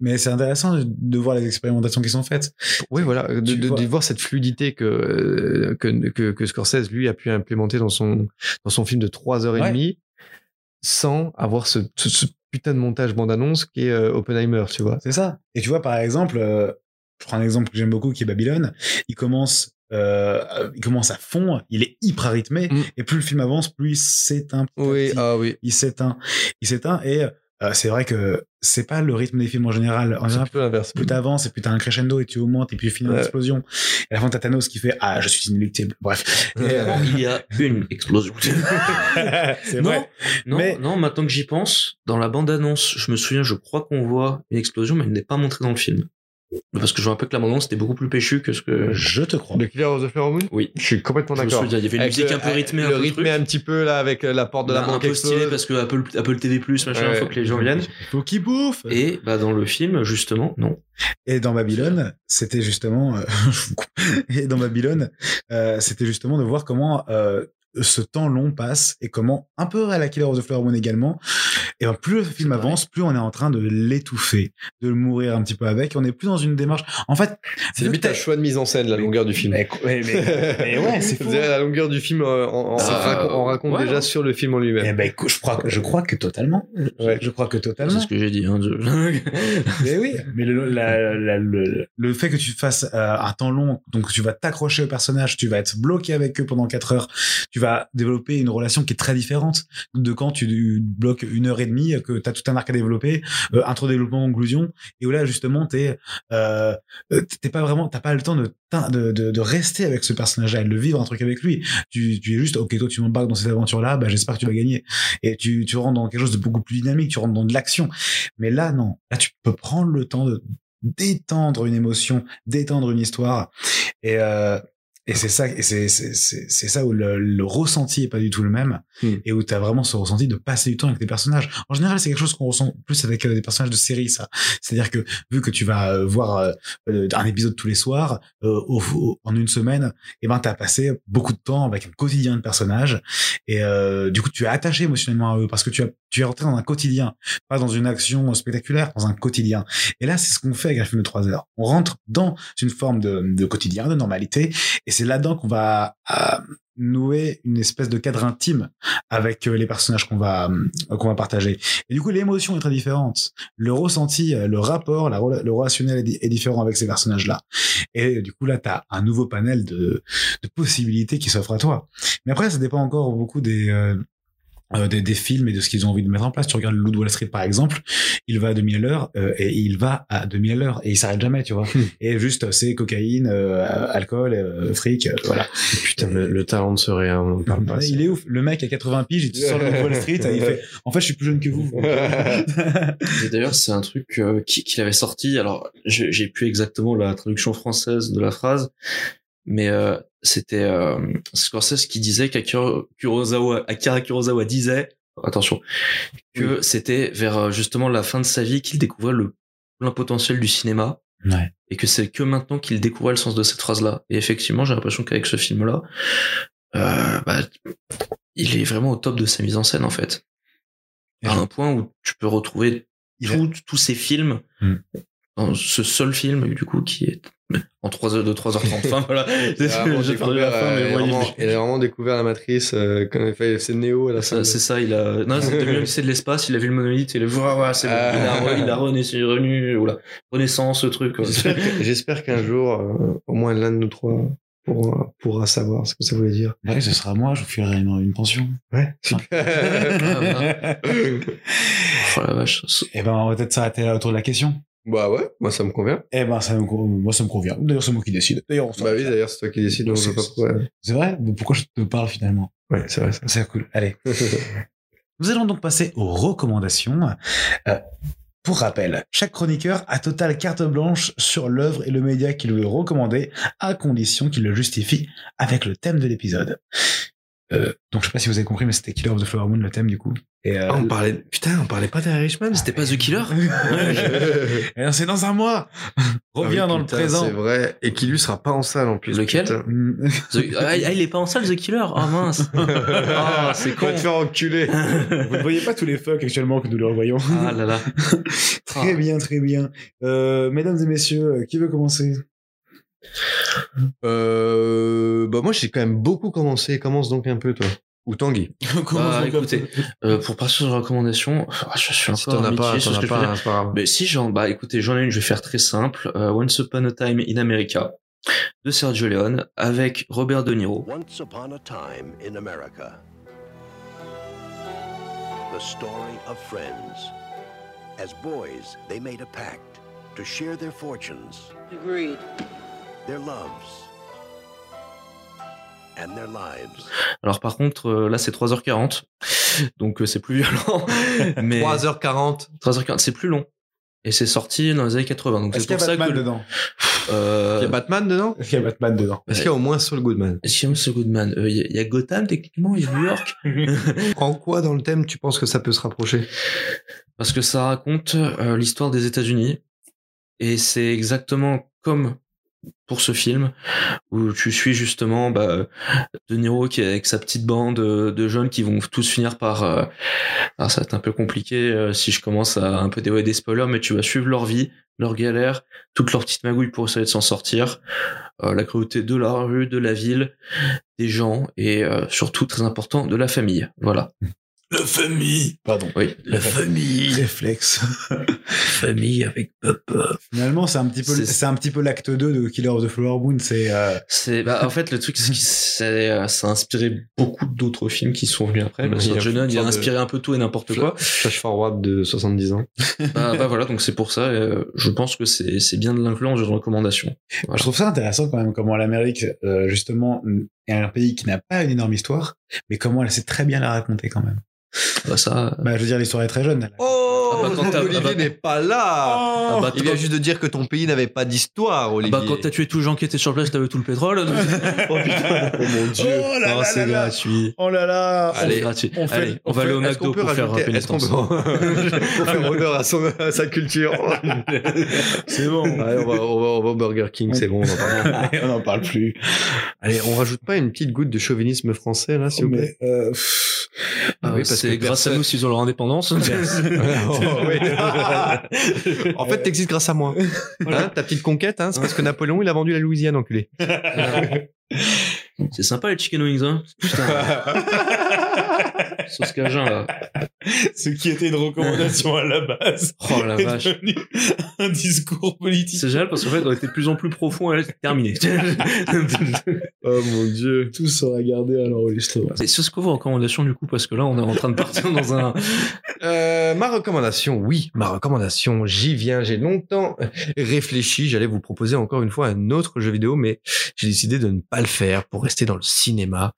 Mais c'est intéressant de- voir les expérimentations qui sont faites. Oui, voilà, de, voir cette fluidité que, euh, que, que, que Scorsese, lui, a pu implémenter dans son, dans son film de 3 heures et Ouais. demie, sans avoir ce, ce, ce putain de montage bande-annonce qui est euh, Oppenheimer, tu vois. C'est ça. Et tu vois, par exemple, euh, je prends un exemple que j'aime beaucoup qui est Babylone. Il commence, euh, il commence à fond, il est hyper rythmé, Mm. et plus le film avance, plus il s'éteint. Oui, petit. ah oui. Il s'éteint. Il s'éteint, et euh, c'est vrai que c'est pas le rythme des films en général. En général, l'inverse. plus t'avances, et plus t'as un crescendo, et tu augmentes, et puis tu finis en Ouais. explosion. Et à la fin, t'as Thanos qui fait Ah, je suis inéluctable. Bref. Et, euh, Il y a une explosion. (laughs) c'est non, vrai. non, Mais- non, maintenant que j'y pense, dans la bande-annonce, je me souviens, je crois qu'on voit une explosion, mais elle n'est pas montrée dans le film. Parce que je me rappelle que la bande-annonce était beaucoup plus péchu que ce que. Je te crois. Le Killer of the Flower Moon Oui. Je suis complètement d'accord. il y avait une Avec musique le- un peu rythmée, le un peu rythmé truc. un petit peu là avec euh, la porte de la un banque peu stylé parce que Apple, Apple TV+, machin, Ouais. faut que les gens viennent. Faut qu'il bouffe. Et bah dans le film, justement, non. Et dans Babylone, c'était justement, euh, (laughs) et dans Babylone, euh, c'était justement de voir comment euh, ce temps long passe et comment, un peu à la Killer of the Flower Moon également, et ben plus le film avance, plus on est en train de l'étouffer, de le mourir un petit peu avec. On est plus dans une démarche. En fait, C'est limite un t'as- choix de mise en scène, la longueur du film. Mais, mais, mais- mais ouais, (laughs) c'est Vous fou. la longueur du film, euh, on, on, Ah, on raconte ouais. déjà sur le film en Eh lui-même. ben, écoute, je crois, que- je crois que totalement. Ouais. Je crois que C'est totalement. ce que j'ai dit. Hein, je- (laughs) Mais oui, mais le, la- la- le, le fait que tu fasses euh, un temps long, donc tu vas t'accrocher au personnage, tu vas être bloqué avec eux pendant 4 heures, tu vas développer une relation qui est très différente de quand tu bloques une heure et demie, que tu as tout un arc à développer, euh, intro développement conclusion, et où là justement t'es euh, euh, t'es pas vraiment, t'as pas le temps de, de, rester avec ce personnage-là de le vivre un truc avec lui. Tu, tu es juste, ok, toi tu m'embarques dans cette aventure-là, bah, j'espère que tu vas gagner. Et tu, tu rentres dans quelque chose de beaucoup plus dynamique, tu rentres dans de l'action. Mais là, non. Là, tu peux prendre le temps de détendre une émotion, détendre une histoire. Et, euh, et c'est ça, et c'est, c'est, c'est, c'est ça où le, le ressenti est pas du tout le même. Hmm. Et où tu as vraiment ce ressenti de passer du temps avec tes personnages. En général, c'est quelque chose qu'on ressent plus avec euh, des personnages de série, ça. C'est-à-dire que, vu que tu vas euh, voir euh, euh, un épisode tous les soirs, euh, au- au- en une semaine, et ben, t'as passé beaucoup de temps avec un quotidien de personnages. Et, euh, du coup, tu es attaché émotionnellement à eux parce que tu as, tu es rentré dans un quotidien, pas dans une action spectaculaire, dans un quotidien. Et là, c'est ce qu'on fait avec un film de trois heures. On rentre dans une forme de, de quotidien, de normalité, et c'est là-dedans qu'on va euh, nouer une espèce de cadre intime avec euh, les personnages qu'on va euh, qu'on va partager. Et du coup, l'émotion est très différente. Le ressenti, euh, le rapport, la, le relationnel est, di- est différent avec ces personnages-là. Et du coup, là, tu as un nouveau panel de, possibilités qui s'offrent à toi. Mais après, ça dépend encore beaucoup des, euh, euh, des, des films et de ce qu'ils ont envie de mettre en place. Tu regardes le Loup de Wall Street, par exemple, il va à 2000 à l'heure euh, et il va à 2000 à l'heure et il s'arrête jamais, tu vois. et juste, c'est cocaïne, euh, alcool, euh, fric, euh, voilà. Putain, le, le talent de ce réel, on parle pas. Ouais, il est ouf. Le mec à 80 piges, il te sort le Loup de Wall Street, et il fait, (laughs) en fait, je suis plus jeune que vous. (laughs) D'ailleurs, c'est un truc euh, qui- qu'il avait sorti. Alors, j'ai j'ai plus exactement la traduction française de la phrase, mais euh, c'était euh, Scorsese qui disait qu'Akira Kurosawa, Akira Kurosawa disait, attention, que c'était vers euh, justement la fin de sa vie qu'il découvrait le plein potentiel du cinéma. Ouais. Et que c'est que maintenant qu'il découvrait le sens de cette phrase-là. Et effectivement, j'ai l'impression qu'avec ce film-là, euh, bah, il est vraiment au top de sa mise en scène, en fait. À un point où tu peux retrouver a- tous ces films Hmm. dans ce seul film, du coup, qui est en 3 heures de 3h30. Enfin, voilà. (laughs) J'ai perdu la découvert, fin, mais voyez, vraiment- il a vraiment découvert la matrice euh, quand il fait c'est Néo à la fin. c'est ça, il a, non, c'est (laughs) de l'espace, il a vu le monolithe, il a vu, ouais, ouais, c'est bon, Ah. il a, re- il a renaissance, revenu, voilà, renaissance, ce truc, quoi. J'espère qu'un jour, euh, au moins l'un de nous trois pourra, pourra savoir ce que ça voulait dire. Ouais, ce sera moi, je vous filerai une, une pension. Ouais. (laughs) Oh la vache. Eh ben, on va peut-être s'arrêter là autour de la question. Bah ouais, moi ça me convient. Eh ben, ça me, moi, ça me convient. D'ailleurs, c'est moi qui décide. D'ailleurs, Bah oui, d'ailleurs c'est toi qui donc je vois pas pourquoi. C'est vrai? Mais Pourquoi je te parle finalement? Ouais, c'est vrai ça. C'est cool. Allez. (laughs) Nous allons donc passer aux recommandations. Euh, Pour rappel, chaque chroniqueur a total carte blanche sur l'œuvre et le média qu'il veut recommander, à condition qu'il le justifie avec le thème de l'épisode. Euh, donc je sais pas si vous avez compris, mais c'était Killer of the Flower Moon le thème du coup. Et euh, Ah, on parlait, putain, on parlait pas d'Irishman. C'était pas The Killer et (laughs) c'est dans un mois. Reviens Ah oui, dans le présent. C'est vrai. Et qui lui sera pas en salle en plus. Lequel. Mm. The- Ah, il est pas en salle The Killer Oh mince (laughs) Ah, c'est con Va te faire enculer. (laughs) Vous ne voyez pas tous les fucks actuellement que nous leur voyons. Ah là là Très bien, très bien. Euh, mesdames et messieurs, qui veut commencer? Euh, bah moi j'ai quand même beaucoup commencé. Commence donc un peu toi. Ou Tanguy. (laughs) Bah, écoutez, euh, pour passer sur les recommandations, ah, je suis encore Si t'en as pas, sur t'en ce as pas, dire. c'est pas. Mais si j'en, bah écoutez, j'en ai une, je vais faire très simple. Euh, Once Upon a Time in America de Sergio Leone avec Robert De Niro. Once upon a time in America. The story of friends. As boys, they made a pact to share their fortunes, Agreed. Their loves, and their lives. Alors par contre, euh, là c'est 3h40, donc euh, c'est plus violent. (laughs) Mais 3h40. 3h40, c'est plus long. Et c'est sorti dans les années 80. Donc Est-ce c'est qu'il y pour a ça Batman que. dedans? Euh, Il y a Batman dedans? Est-ce qu'il y a Batman dedans? Est-ce qu'il y a au moins Saul Goodman? Est-ce qu'il y a Monsieur Goodman? Euh, Il y, a- il y a Gotham techniquement, il y a New York. (laughs) En quoi dans le thème? Tu penses que ça peut se rapprocher? Parce que ça raconte euh, l'histoire des États-Unis. Et c'est exactement comme pour ce film, où tu suis justement bah, De Niro qui est avec sa petite bande euh, de jeunes qui vont tous finir par... euh, alors ça va être un peu compliqué euh, si je commence à un peu dévoiler des spoilers, mais tu vas suivre leur vie, leur galère, toutes leurs petites magouilles pour essayer de s'en sortir, la cruauté de la rue, de la ville, des gens, et surtout, très important, de la famille. Voilà. La famille. Pardon. Oui. La famille. Réflexe. (laughs) famille avec papa. Finalement, c'est un petit peu, C'est- un petit peu l'acte 2 de Killer of the Flower Moon. C'est euh, C'est bah, en fait le truc c'est que c'est- (laughs) euh, ça a inspiré beaucoup d'autres films qui sont venus après. A Sergio Leone, il a de- inspiré un peu tout et n'importe quoi. Flash forward de 70 ans. bah, bah, voilà donc c'est pour ça. euh, je pense que c'est c'est bien de l'inclure dans une recommandation. Je trouve ça intéressant quand même comment l'Amérique, euh, justement, est un pays qui n'a pas une énorme histoire, mais comment elle sait très bien la raconter quand même. Bah ça. Bah, je veux dire, l'histoire est très jeune. Oh Ah bah, Olivier ah bah- n'est pas là Ah bah, Il vient juste de dire que ton pays n'avait pas d'histoire, ah Olivier. bah, quand t'as tué tous les gens qui étaient sur place, t'avais tout le pétrole. donc- (laughs) oh putain. Oh mon dieu Oh là Non, là c'est là là. gratuit. Oh là là Allez, C'est gratuit. on fait- Allez, on, va fait- aller au McDo peut pour faire pénitence. peut- (laughs) pour faire honneur à, son, à sa culture. (laughs) C'est bon. Allez, on va, on va, on va au Burger King, c'est bon. On, en parle. Allez, on n'en parle plus. Allez, on rajoute pas une petite goutte de chauvinisme français là, s'il vous plaît Mais, euh, Ah oui, parce c'est grâce à nous s'ils ont leur indépendance. (laughs) En fait, t'existes grâce à moi. Hein, ta petite conquête, hein, c'est parce que Napoléon il a vendu la Louisiane, enculé. (laughs) c'est sympa les chicken wings, hein. (laughs) Putain. Sauce cajun, là. (laughs) ce qui était une recommandation à la base (laughs) Oh la est vache. devenu un discours politique. C'est génial parce qu'en fait, on était de plus en plus profond et là, c'est terminé. (laughs) Oh mon dieu. Tout sera gardé à l'enregistrement. Et sur ce que vos recommandations, du coup, parce que là, on est en train de partir dans un. Euh, ma recommandation, oui, ma recommandation, j'y viens. J'ai longtemps réfléchi. J'allais vous proposer encore une fois un autre jeu vidéo, mais j'ai décidé de ne pas le faire pour rester dans le cinéma.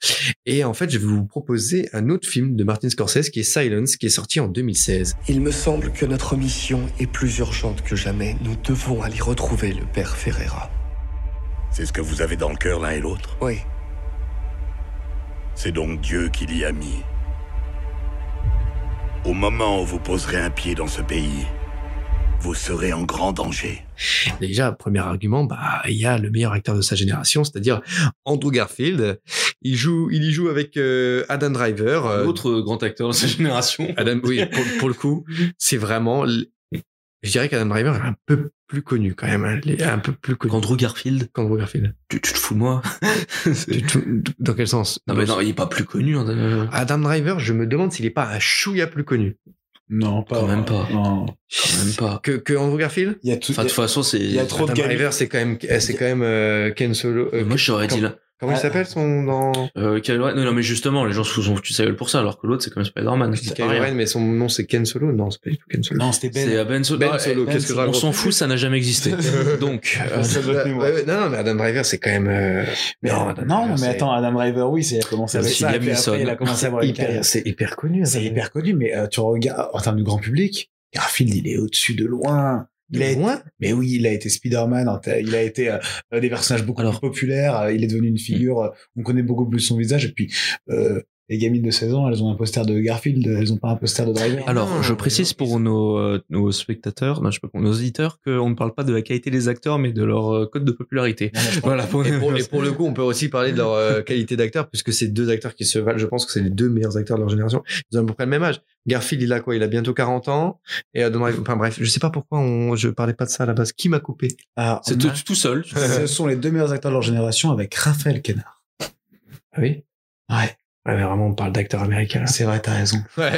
Et en fait, je vais vous proposer un autre film de Martin Scorsese qui est Silence, qui est sorti en 2016. Il me semble que notre mission est plus urgente que jamais. Nous devons aller retrouver le père Ferreira. C'est ce que vous avez dans le cœur l'un et l'autre. Oui. C'est donc Dieu qui l'y a mis. Au moment où vous poserez un pied dans ce pays, vous serez en grand danger. Déjà, premier argument, bah, il y a le meilleur acteur de sa génération, c'est-à-dire Andrew Garfield. Il joue, il y joue avec euh, Adam Driver. euh, Autre grand acteur de sa génération. (laughs) Adam, oui, pour, pour le coup, c'est vraiment. l- Je dirais qu'Adam Driver est un peu plus connu quand même. hein. Il est un peu plus connu Andrew Garfield. qu'Andrew Garfield. Tu, tu te fous de moi (laughs) Dans quel sens? Non, mais non, il est pas plus connu. hein, euh, Adam Driver, je me demande s'il est pas un chouïa plus connu Non, pas. Quand même pas. Non. Quand même pas. que, que Andrew Garfield? Il y a tout. Enfin, de toute façon, c'est. il y a trop de Adam. Driver, c'est quand même, c'est quand même euh, Ken Solo. euh, Moi, j'aurais dit là. Comment il Ah. s'appelle son dans Euh, Kylo Ren- non, non, mais justement, les gens se sont foutus de sa gueule pour ça, alors que l'autre, c'est quand même Spider-Man. Je dis C'est Kylo. Ren, mais son nom c'est Ken Solo. Non, c'est pas du tout Ken Solo. Non, c'était Ben. C'est euh, Ben Solo. Ben Ah, Solo, Ben qu'est-ce que. On s'en fout, ça n'a jamais existé. (laughs) Donc, (laughs) euh, Ça doit être Ouais, mémoire. ouais, non, non, mais Adam Driver, c'est quand même. euh, Mais non, non, Adam non, Driver, mais c'est- attends, Adam Driver, oui, c'est il a commencé avec C'est ça. Après, il a commencé à avoir une hyper- carrière. c'est hyper connu. C'est Adam hyper connu, mais euh, tu regardes en termes du grand public, Garfield, il est au-dessus de loin. Il a été- mais oui, il a été Spider-Man, il a été euh, des personnages beaucoup plus populaires, euh, il est devenu une figure, euh, on connaît beaucoup plus son visage, et puis euh, les gamines de 16 ans, elles ont un poster de Garfield, elles ont pas un poster de Driver. Alors, je précise pour nos, euh, nos spectateurs, non, je sais pas, pour nos auditeurs, qu'on ne parle pas de la qualité des acteurs, mais de leur euh, code de popularité. Voilà. Pour, Et pour, (laughs) et pour le coup, on peut aussi parler de leur euh, qualité d'acteur, puisque c'est deux acteurs qui se valent. Je pense que c'est les deux meilleurs acteurs de leur génération. Ils ont à peu près le même âge. Garfield, il a quoi? Il a bientôt 40 ans. Et Adam Driver- enfin bref, je sais pas pourquoi on, je parlais pas de ça à la base. Qui m'a coupé? C'est a- tout, tout seul. (laughs) Ce sont les deux meilleurs acteurs de leur génération avec Raphaël Kennard. Ah oui? Ouais. Ouais, mais vraiment, on parle d'acteurs américains. C'est vrai, t'as raison. (laughs) Ouais.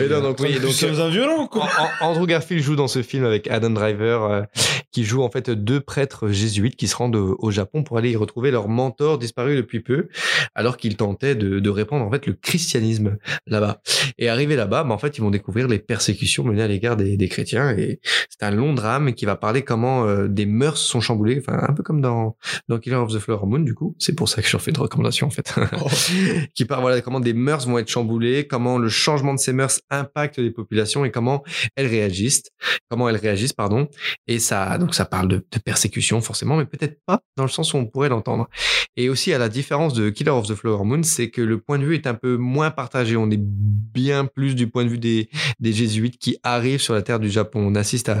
Et non, donc, oui, donc, sommes un violent, quoi. An- An- Andrew Garfield joue dans ce film avec Adam Driver, euh, qui joue en fait deux prêtres jésuites qui se rendent au, Japon pour aller y retrouver leur mentor disparu depuis peu, alors qu'ils tentaient de, de répandre en fait le christianisme là-bas. Et arrivés là-bas, bah, en fait, ils vont découvrir les persécutions menées à l'égard des, des chrétiens. Et c'est un long drame qui va parler comment euh, des mœurs sont chamboulées, enfin un peu comme dans dans Killer of the Flower Moon. Du coup, c'est pour ça que j'en fais une recommandation en fait, (laughs) qui parle voilà comment des mœurs vont être chamboulées, comment le changement de ces mœurs impacte les populations et comment elles réagissent, comment elles réagissent, pardon. Et ça, donc ça parle de, persécution forcément, mais peut-être pas dans le sens où on pourrait l'entendre. Et aussi à la différence de Killer of the Flower Moon, c'est que le point de vue est un peu moins partagé. On est bien plus du point de vue des, des jésuites qui arrivent sur la terre du Japon. On assiste à,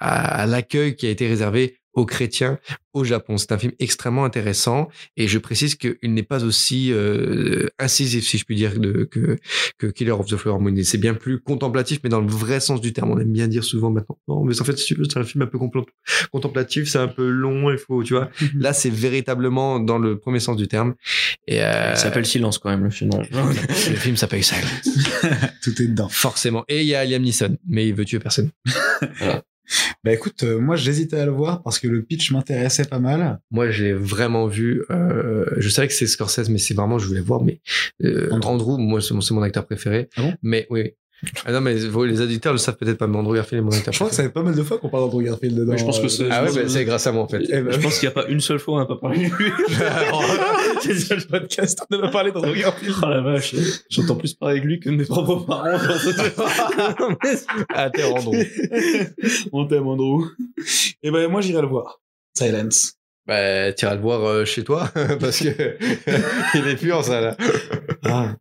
à l'accueil qui a été réservé aux chrétiens au Japon. C'est un film extrêmement intéressant et je précise qu'il n'est pas aussi euh, incisif, si je puis dire, de, que, que Killer of the Flower Moon. C'est bien plus contemplatif, mais dans le vrai sens du terme. On aime bien dire souvent maintenant. Non, mais en fait, si tu veux, c'est un film un peu contemplatif, c'est un peu long, il faut, tu vois. (laughs) Là, c'est véritablement dans le premier sens du terme. Et euh, Il s'appelle Silence quand même, le film. (laughs) le film s'appelle Silence. (laughs) Tout est dedans. Forcément. Et il y a Liam Neeson, mais il veut tuer personne. Bah écoute, euh, moi j'hésitais à le voir parce que le pitch m'intéressait pas mal. Moi, je l'ai vraiment vu. Euh, je savais que c'est Scorsese, mais c'est vraiment, je voulais voir. Mais euh, Andrew, moi, c'est mon, acteur préféré. Ah bon? Mais oui. Ah non, mais vous, les auditeurs le savent peut-être pas, mais Andrew Garfield est mon acteur Je crois que ça fait pas mal de fois qu'on parle d'Andrew Garfield dedans. Mais je pense que c'est- Ah ouais, bah, c'est grâce à moi en fait. Eh ben, Je pense qu'il n'y a pas une seule fois où on n'a pas parlé de lui. (laughs) (laughs) c'est déjà le podcast, on a parlé d'Andrew Garfield. Oh la vache, j'entends plus parler avec lui que de mes propres parents. (laughs) ah, t'es Andrew. (laughs) on t'aime Andrew. Et ben moi j'irai le voir. Silence. Bah, t'iras le voir euh, chez toi, (laughs) parce que il est plus en salle. Ah.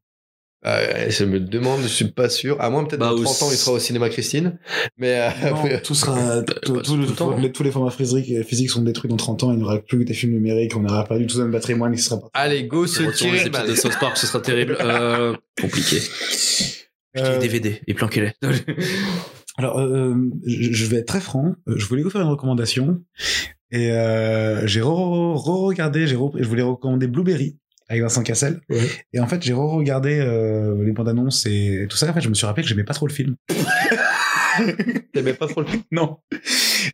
Ouais, je me demande, je suis pas sûr. À moins peut-être Bah, dans au- 30 ans, il sera au cinéma Christine. Mais euh, Non, (laughs) tout sera, (laughs) tout, tout le- tout le temps. les- tous les formats physiques, physiques sont détruits dans 30 ans, il n'y aura plus que des films numériques, on aura perdu tout un patrimoine qui sera parti. allez, go se tirer. de South Park, ce sera terrible. (laughs) Euh, compliqué. Putain, Euh, les DVD, et planquez-les. Alors, euh, je vais être très franc. Euh, Je voulais vous faire une recommandation et euh, j'ai re-regardé. J'ai re- je voulais recommander Blueberry avec Vincent Cassel. Et en fait, j'ai re-regardé euh, les bandes annonces et tout ça. En fait, je me suis rappelé que j'aimais pas trop le film. (laughs) (laughs) T'aimais pas trop le film Non.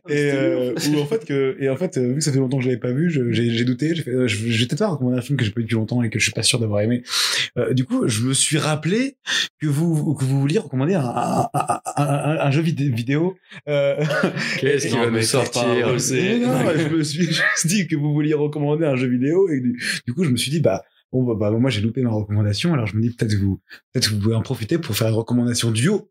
Et euh, ou en fait que et en fait euh, vu que ça fait longtemps que je l'avais pas vu, j'ai j'ai douté. Euh, peut-être pas recommander un film que j'ai pas vu depuis longtemps et que je suis pas sûr d'avoir aimé. Euh, du coup, je me suis rappelé que vous que vous vouliez recommander un, un, un, un- un jeu vidé- vidéo. Euh, (laughs) Qu'est-ce Non, va ça sortir non, je me suis (laughs) juste dit que vous vouliez recommander un jeu vidéo et du, du coup je me suis dit bah bon bah, bah, moi j'ai loupé ma recommandation alors je me dis peut-être que vous peut-être que vous pouvez en profiter pour faire une recommandation duo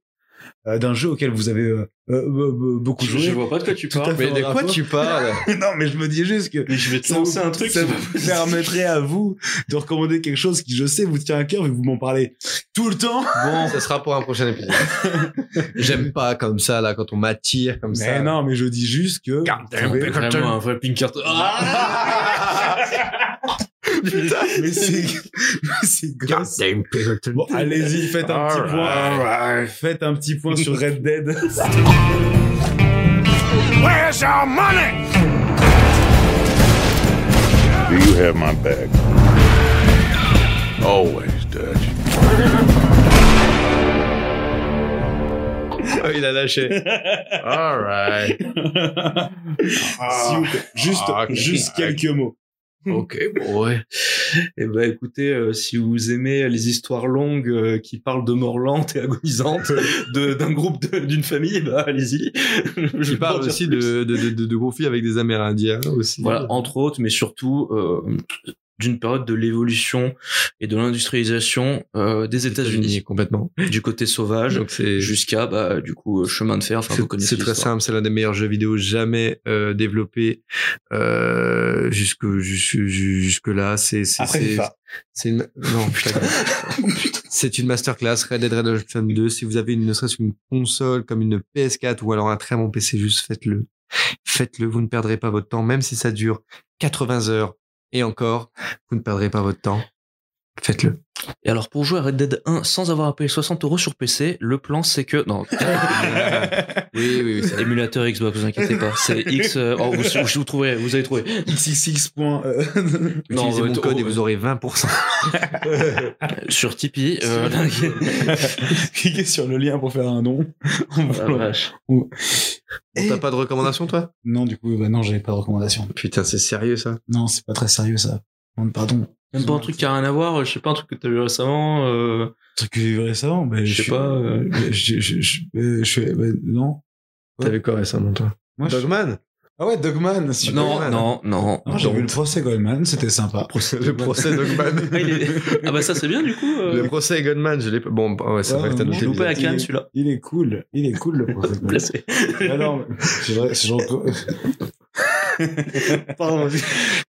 d'un jeu auquel vous avez euh, euh, euh, beaucoup joué. Je vois pas de quoi tu parles. Mais de quoi tu parles? (laughs) Non mais je me dis juste que Mais je vais te ça lancer un truc. ça vous permettrait à vous de recommander quelque chose qui je sais vous tient à cœur vu que vous m'en parlez tout le temps. Bon, ça sera pour un prochain épisode. (laughs) J'aime pas comme ça, là, quand on m'attire comme ça. Mais non mais je dis juste que Vraiment un vrai Pinkerton. (laughs) Putain, (laughs) mais c'est mais c'est grosse. Bon, allez-y, faites un petit point. Faites un petit point sur Red Dead. (laughs) Where's our money? Do you have my back? Always, Dutch. Oh, il a lâché. Alright. (laughs) S'il vous plaît, juste, Ah, ok. juste quelques mots. Ok, bon, ouais. Eh ben, écoutez, euh, si vous aimez les histoires longues euh, qui parlent de mort lente et agonisante de- d'un groupe, d'une famille, bah, allez-y. Je parle aussi plus. de, de, de, de, de conflits avec des Amérindiens aussi. Voilà, entre autres, mais surtout, euh, d'une période de l'évolution et de l'industrialisation euh, des États-Unis, complètement. du côté sauvage jusqu'à bah du coup euh, chemin de fer. Enfin, vous c'est connaissez c'est très simple, c'est l'un des meilleurs jeux vidéo jamais euh, développés euh, jusque jusque jusque là. C'est c'est c'est une non (laughs) putain. c'est une masterclass Red Dead Redemption 2. Si vous avez une ne serait-ce qu'une console comme une PS4 ou alors un très bon PC, juste faites-le. Faites-le, vous ne perdrez pas votre temps, même si ça dure 80 heures. Et encore, vous ne perdrez pas votre temps. Faites-le. Et alors pour jouer à Red Dead 1 sans avoir à payer 60 euros sur PC, le plan c'est que non. (laughs) oui oui, oui c'est émulateur Xbox, vous inquiétez pas. C'est X. euh, oh, vous, vous trouverez, vous avez trouvé. XXX. point, euh, Non, Utilisez ouais, mon code oh, et vous aurez 20%. (laughs) sur Tipeee. Euh, (laughs) Cliquez sur le lien pour faire un don. vache. Bon, T'as pas de recommandation, toi? Non, du coup, bah non, j'avais pas de recommandation. Putain, c'est sérieux ça? Non, c'est pas très sérieux ça. Pardon. Même pas un truc qui a rien à voir. Je sais pas un truc que t'as vu récemment. Euh... Un truc que j'ai vu récemment, ben, Je sais pas, euh, (laughs) je, je, je, euh, je ben, non. T'as vu quoi récemment, toi? Moi, je- Dogman? Ah ouais, Dogman. super. Non, non, non. Non, j'ai vu le procès Goldman, c'était sympa. Le procès Dogman. (laughs) Ah, est- ah bah ça c'est bien du coup. euh, Le procès Goldman, je l'ai pas. Bon, bah, ouais, c'est Ouais, vrai que t'as noté je le loupé à visage. Cannes Il est- celui-là. Il est cool, il est cool le procès (laughs) Goldman. Blessé. Ah non, (laughs)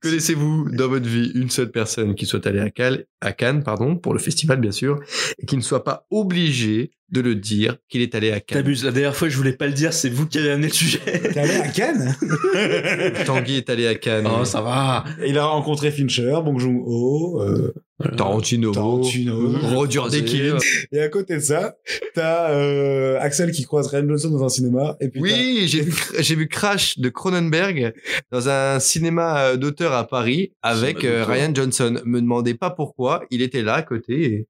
Connaissez-vous dans votre vie une seule personne qui soit allée à Cannes, à Cannes, pardon, pour le festival bien sûr, et qui ne soit pas obligé de le dire qu'il est allé à Cannes. T'abuses. La dernière fois je voulais pas le dire, c'est vous qui avez amené le sujet. T'es allé à Cannes? (laughs) Tanguy est allé à Cannes. Oh ça va. Il a rencontré Fincher, Bong Joon-ho, euh, Tarantino. Tarantino. Roger Deakins. Et à côté de ça, t'as euh, Axel qui croise Ryan Johnson dans un cinéma. Et puis Oui, j'ai vu, j'ai vu Crash de Cronenberg dans un cinéma euh, d'auteur à Paris avec euh. Ryan Johnson. Me demandez pas pourquoi, il était là à côté et,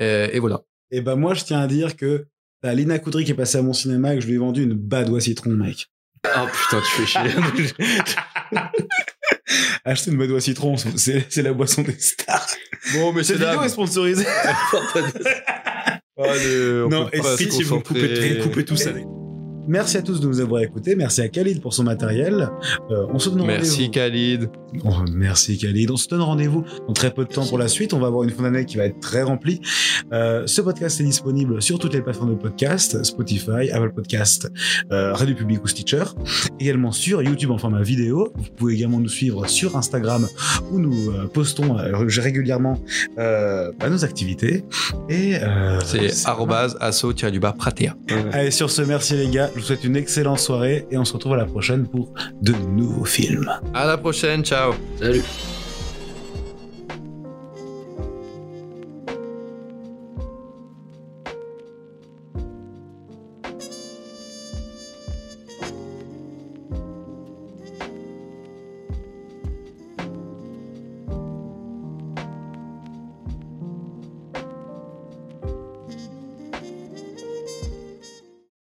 euh, et voilà. Et ben moi, je tiens à dire que t'as Lina Coudry qui est passée à mon cinéma et que je lui ai vendu une badoie citron, mec. Oh putain, tu fais chier. (laughs) Acheter une badoie citron, c'est la boisson des stars. Bon, mais Cette vidéo est sponsorisée. (laughs) non, et pitié, vous coupez, coupez tout ça. Merci à tous de nous avoir écoutés. Merci à Khalid pour son matériel. Euh, on se donne Merci rendez-vous. Khalid. Oh, merci Khalid. On se donne rendez-vous dans très peu de temps pour la suite. On va avoir une fin d'année qui va être très remplie. Euh, ce podcast est disponible sur toutes les plateformes de podcast, Spotify, Apple Podcast, euh, Radio Public ou Stitcher. Également sur YouTube en format vidéo. Vous pouvez également nous suivre sur Instagram où nous euh, postons régulièrement bah, nos activités. Et C'est arrobase asso-du-bas pratea. Allez, sur ce, merci les gars. Je vous souhaite une excellente soirée et on se retrouve à la prochaine pour de nouveaux films. À la prochaine, ciao. Salut.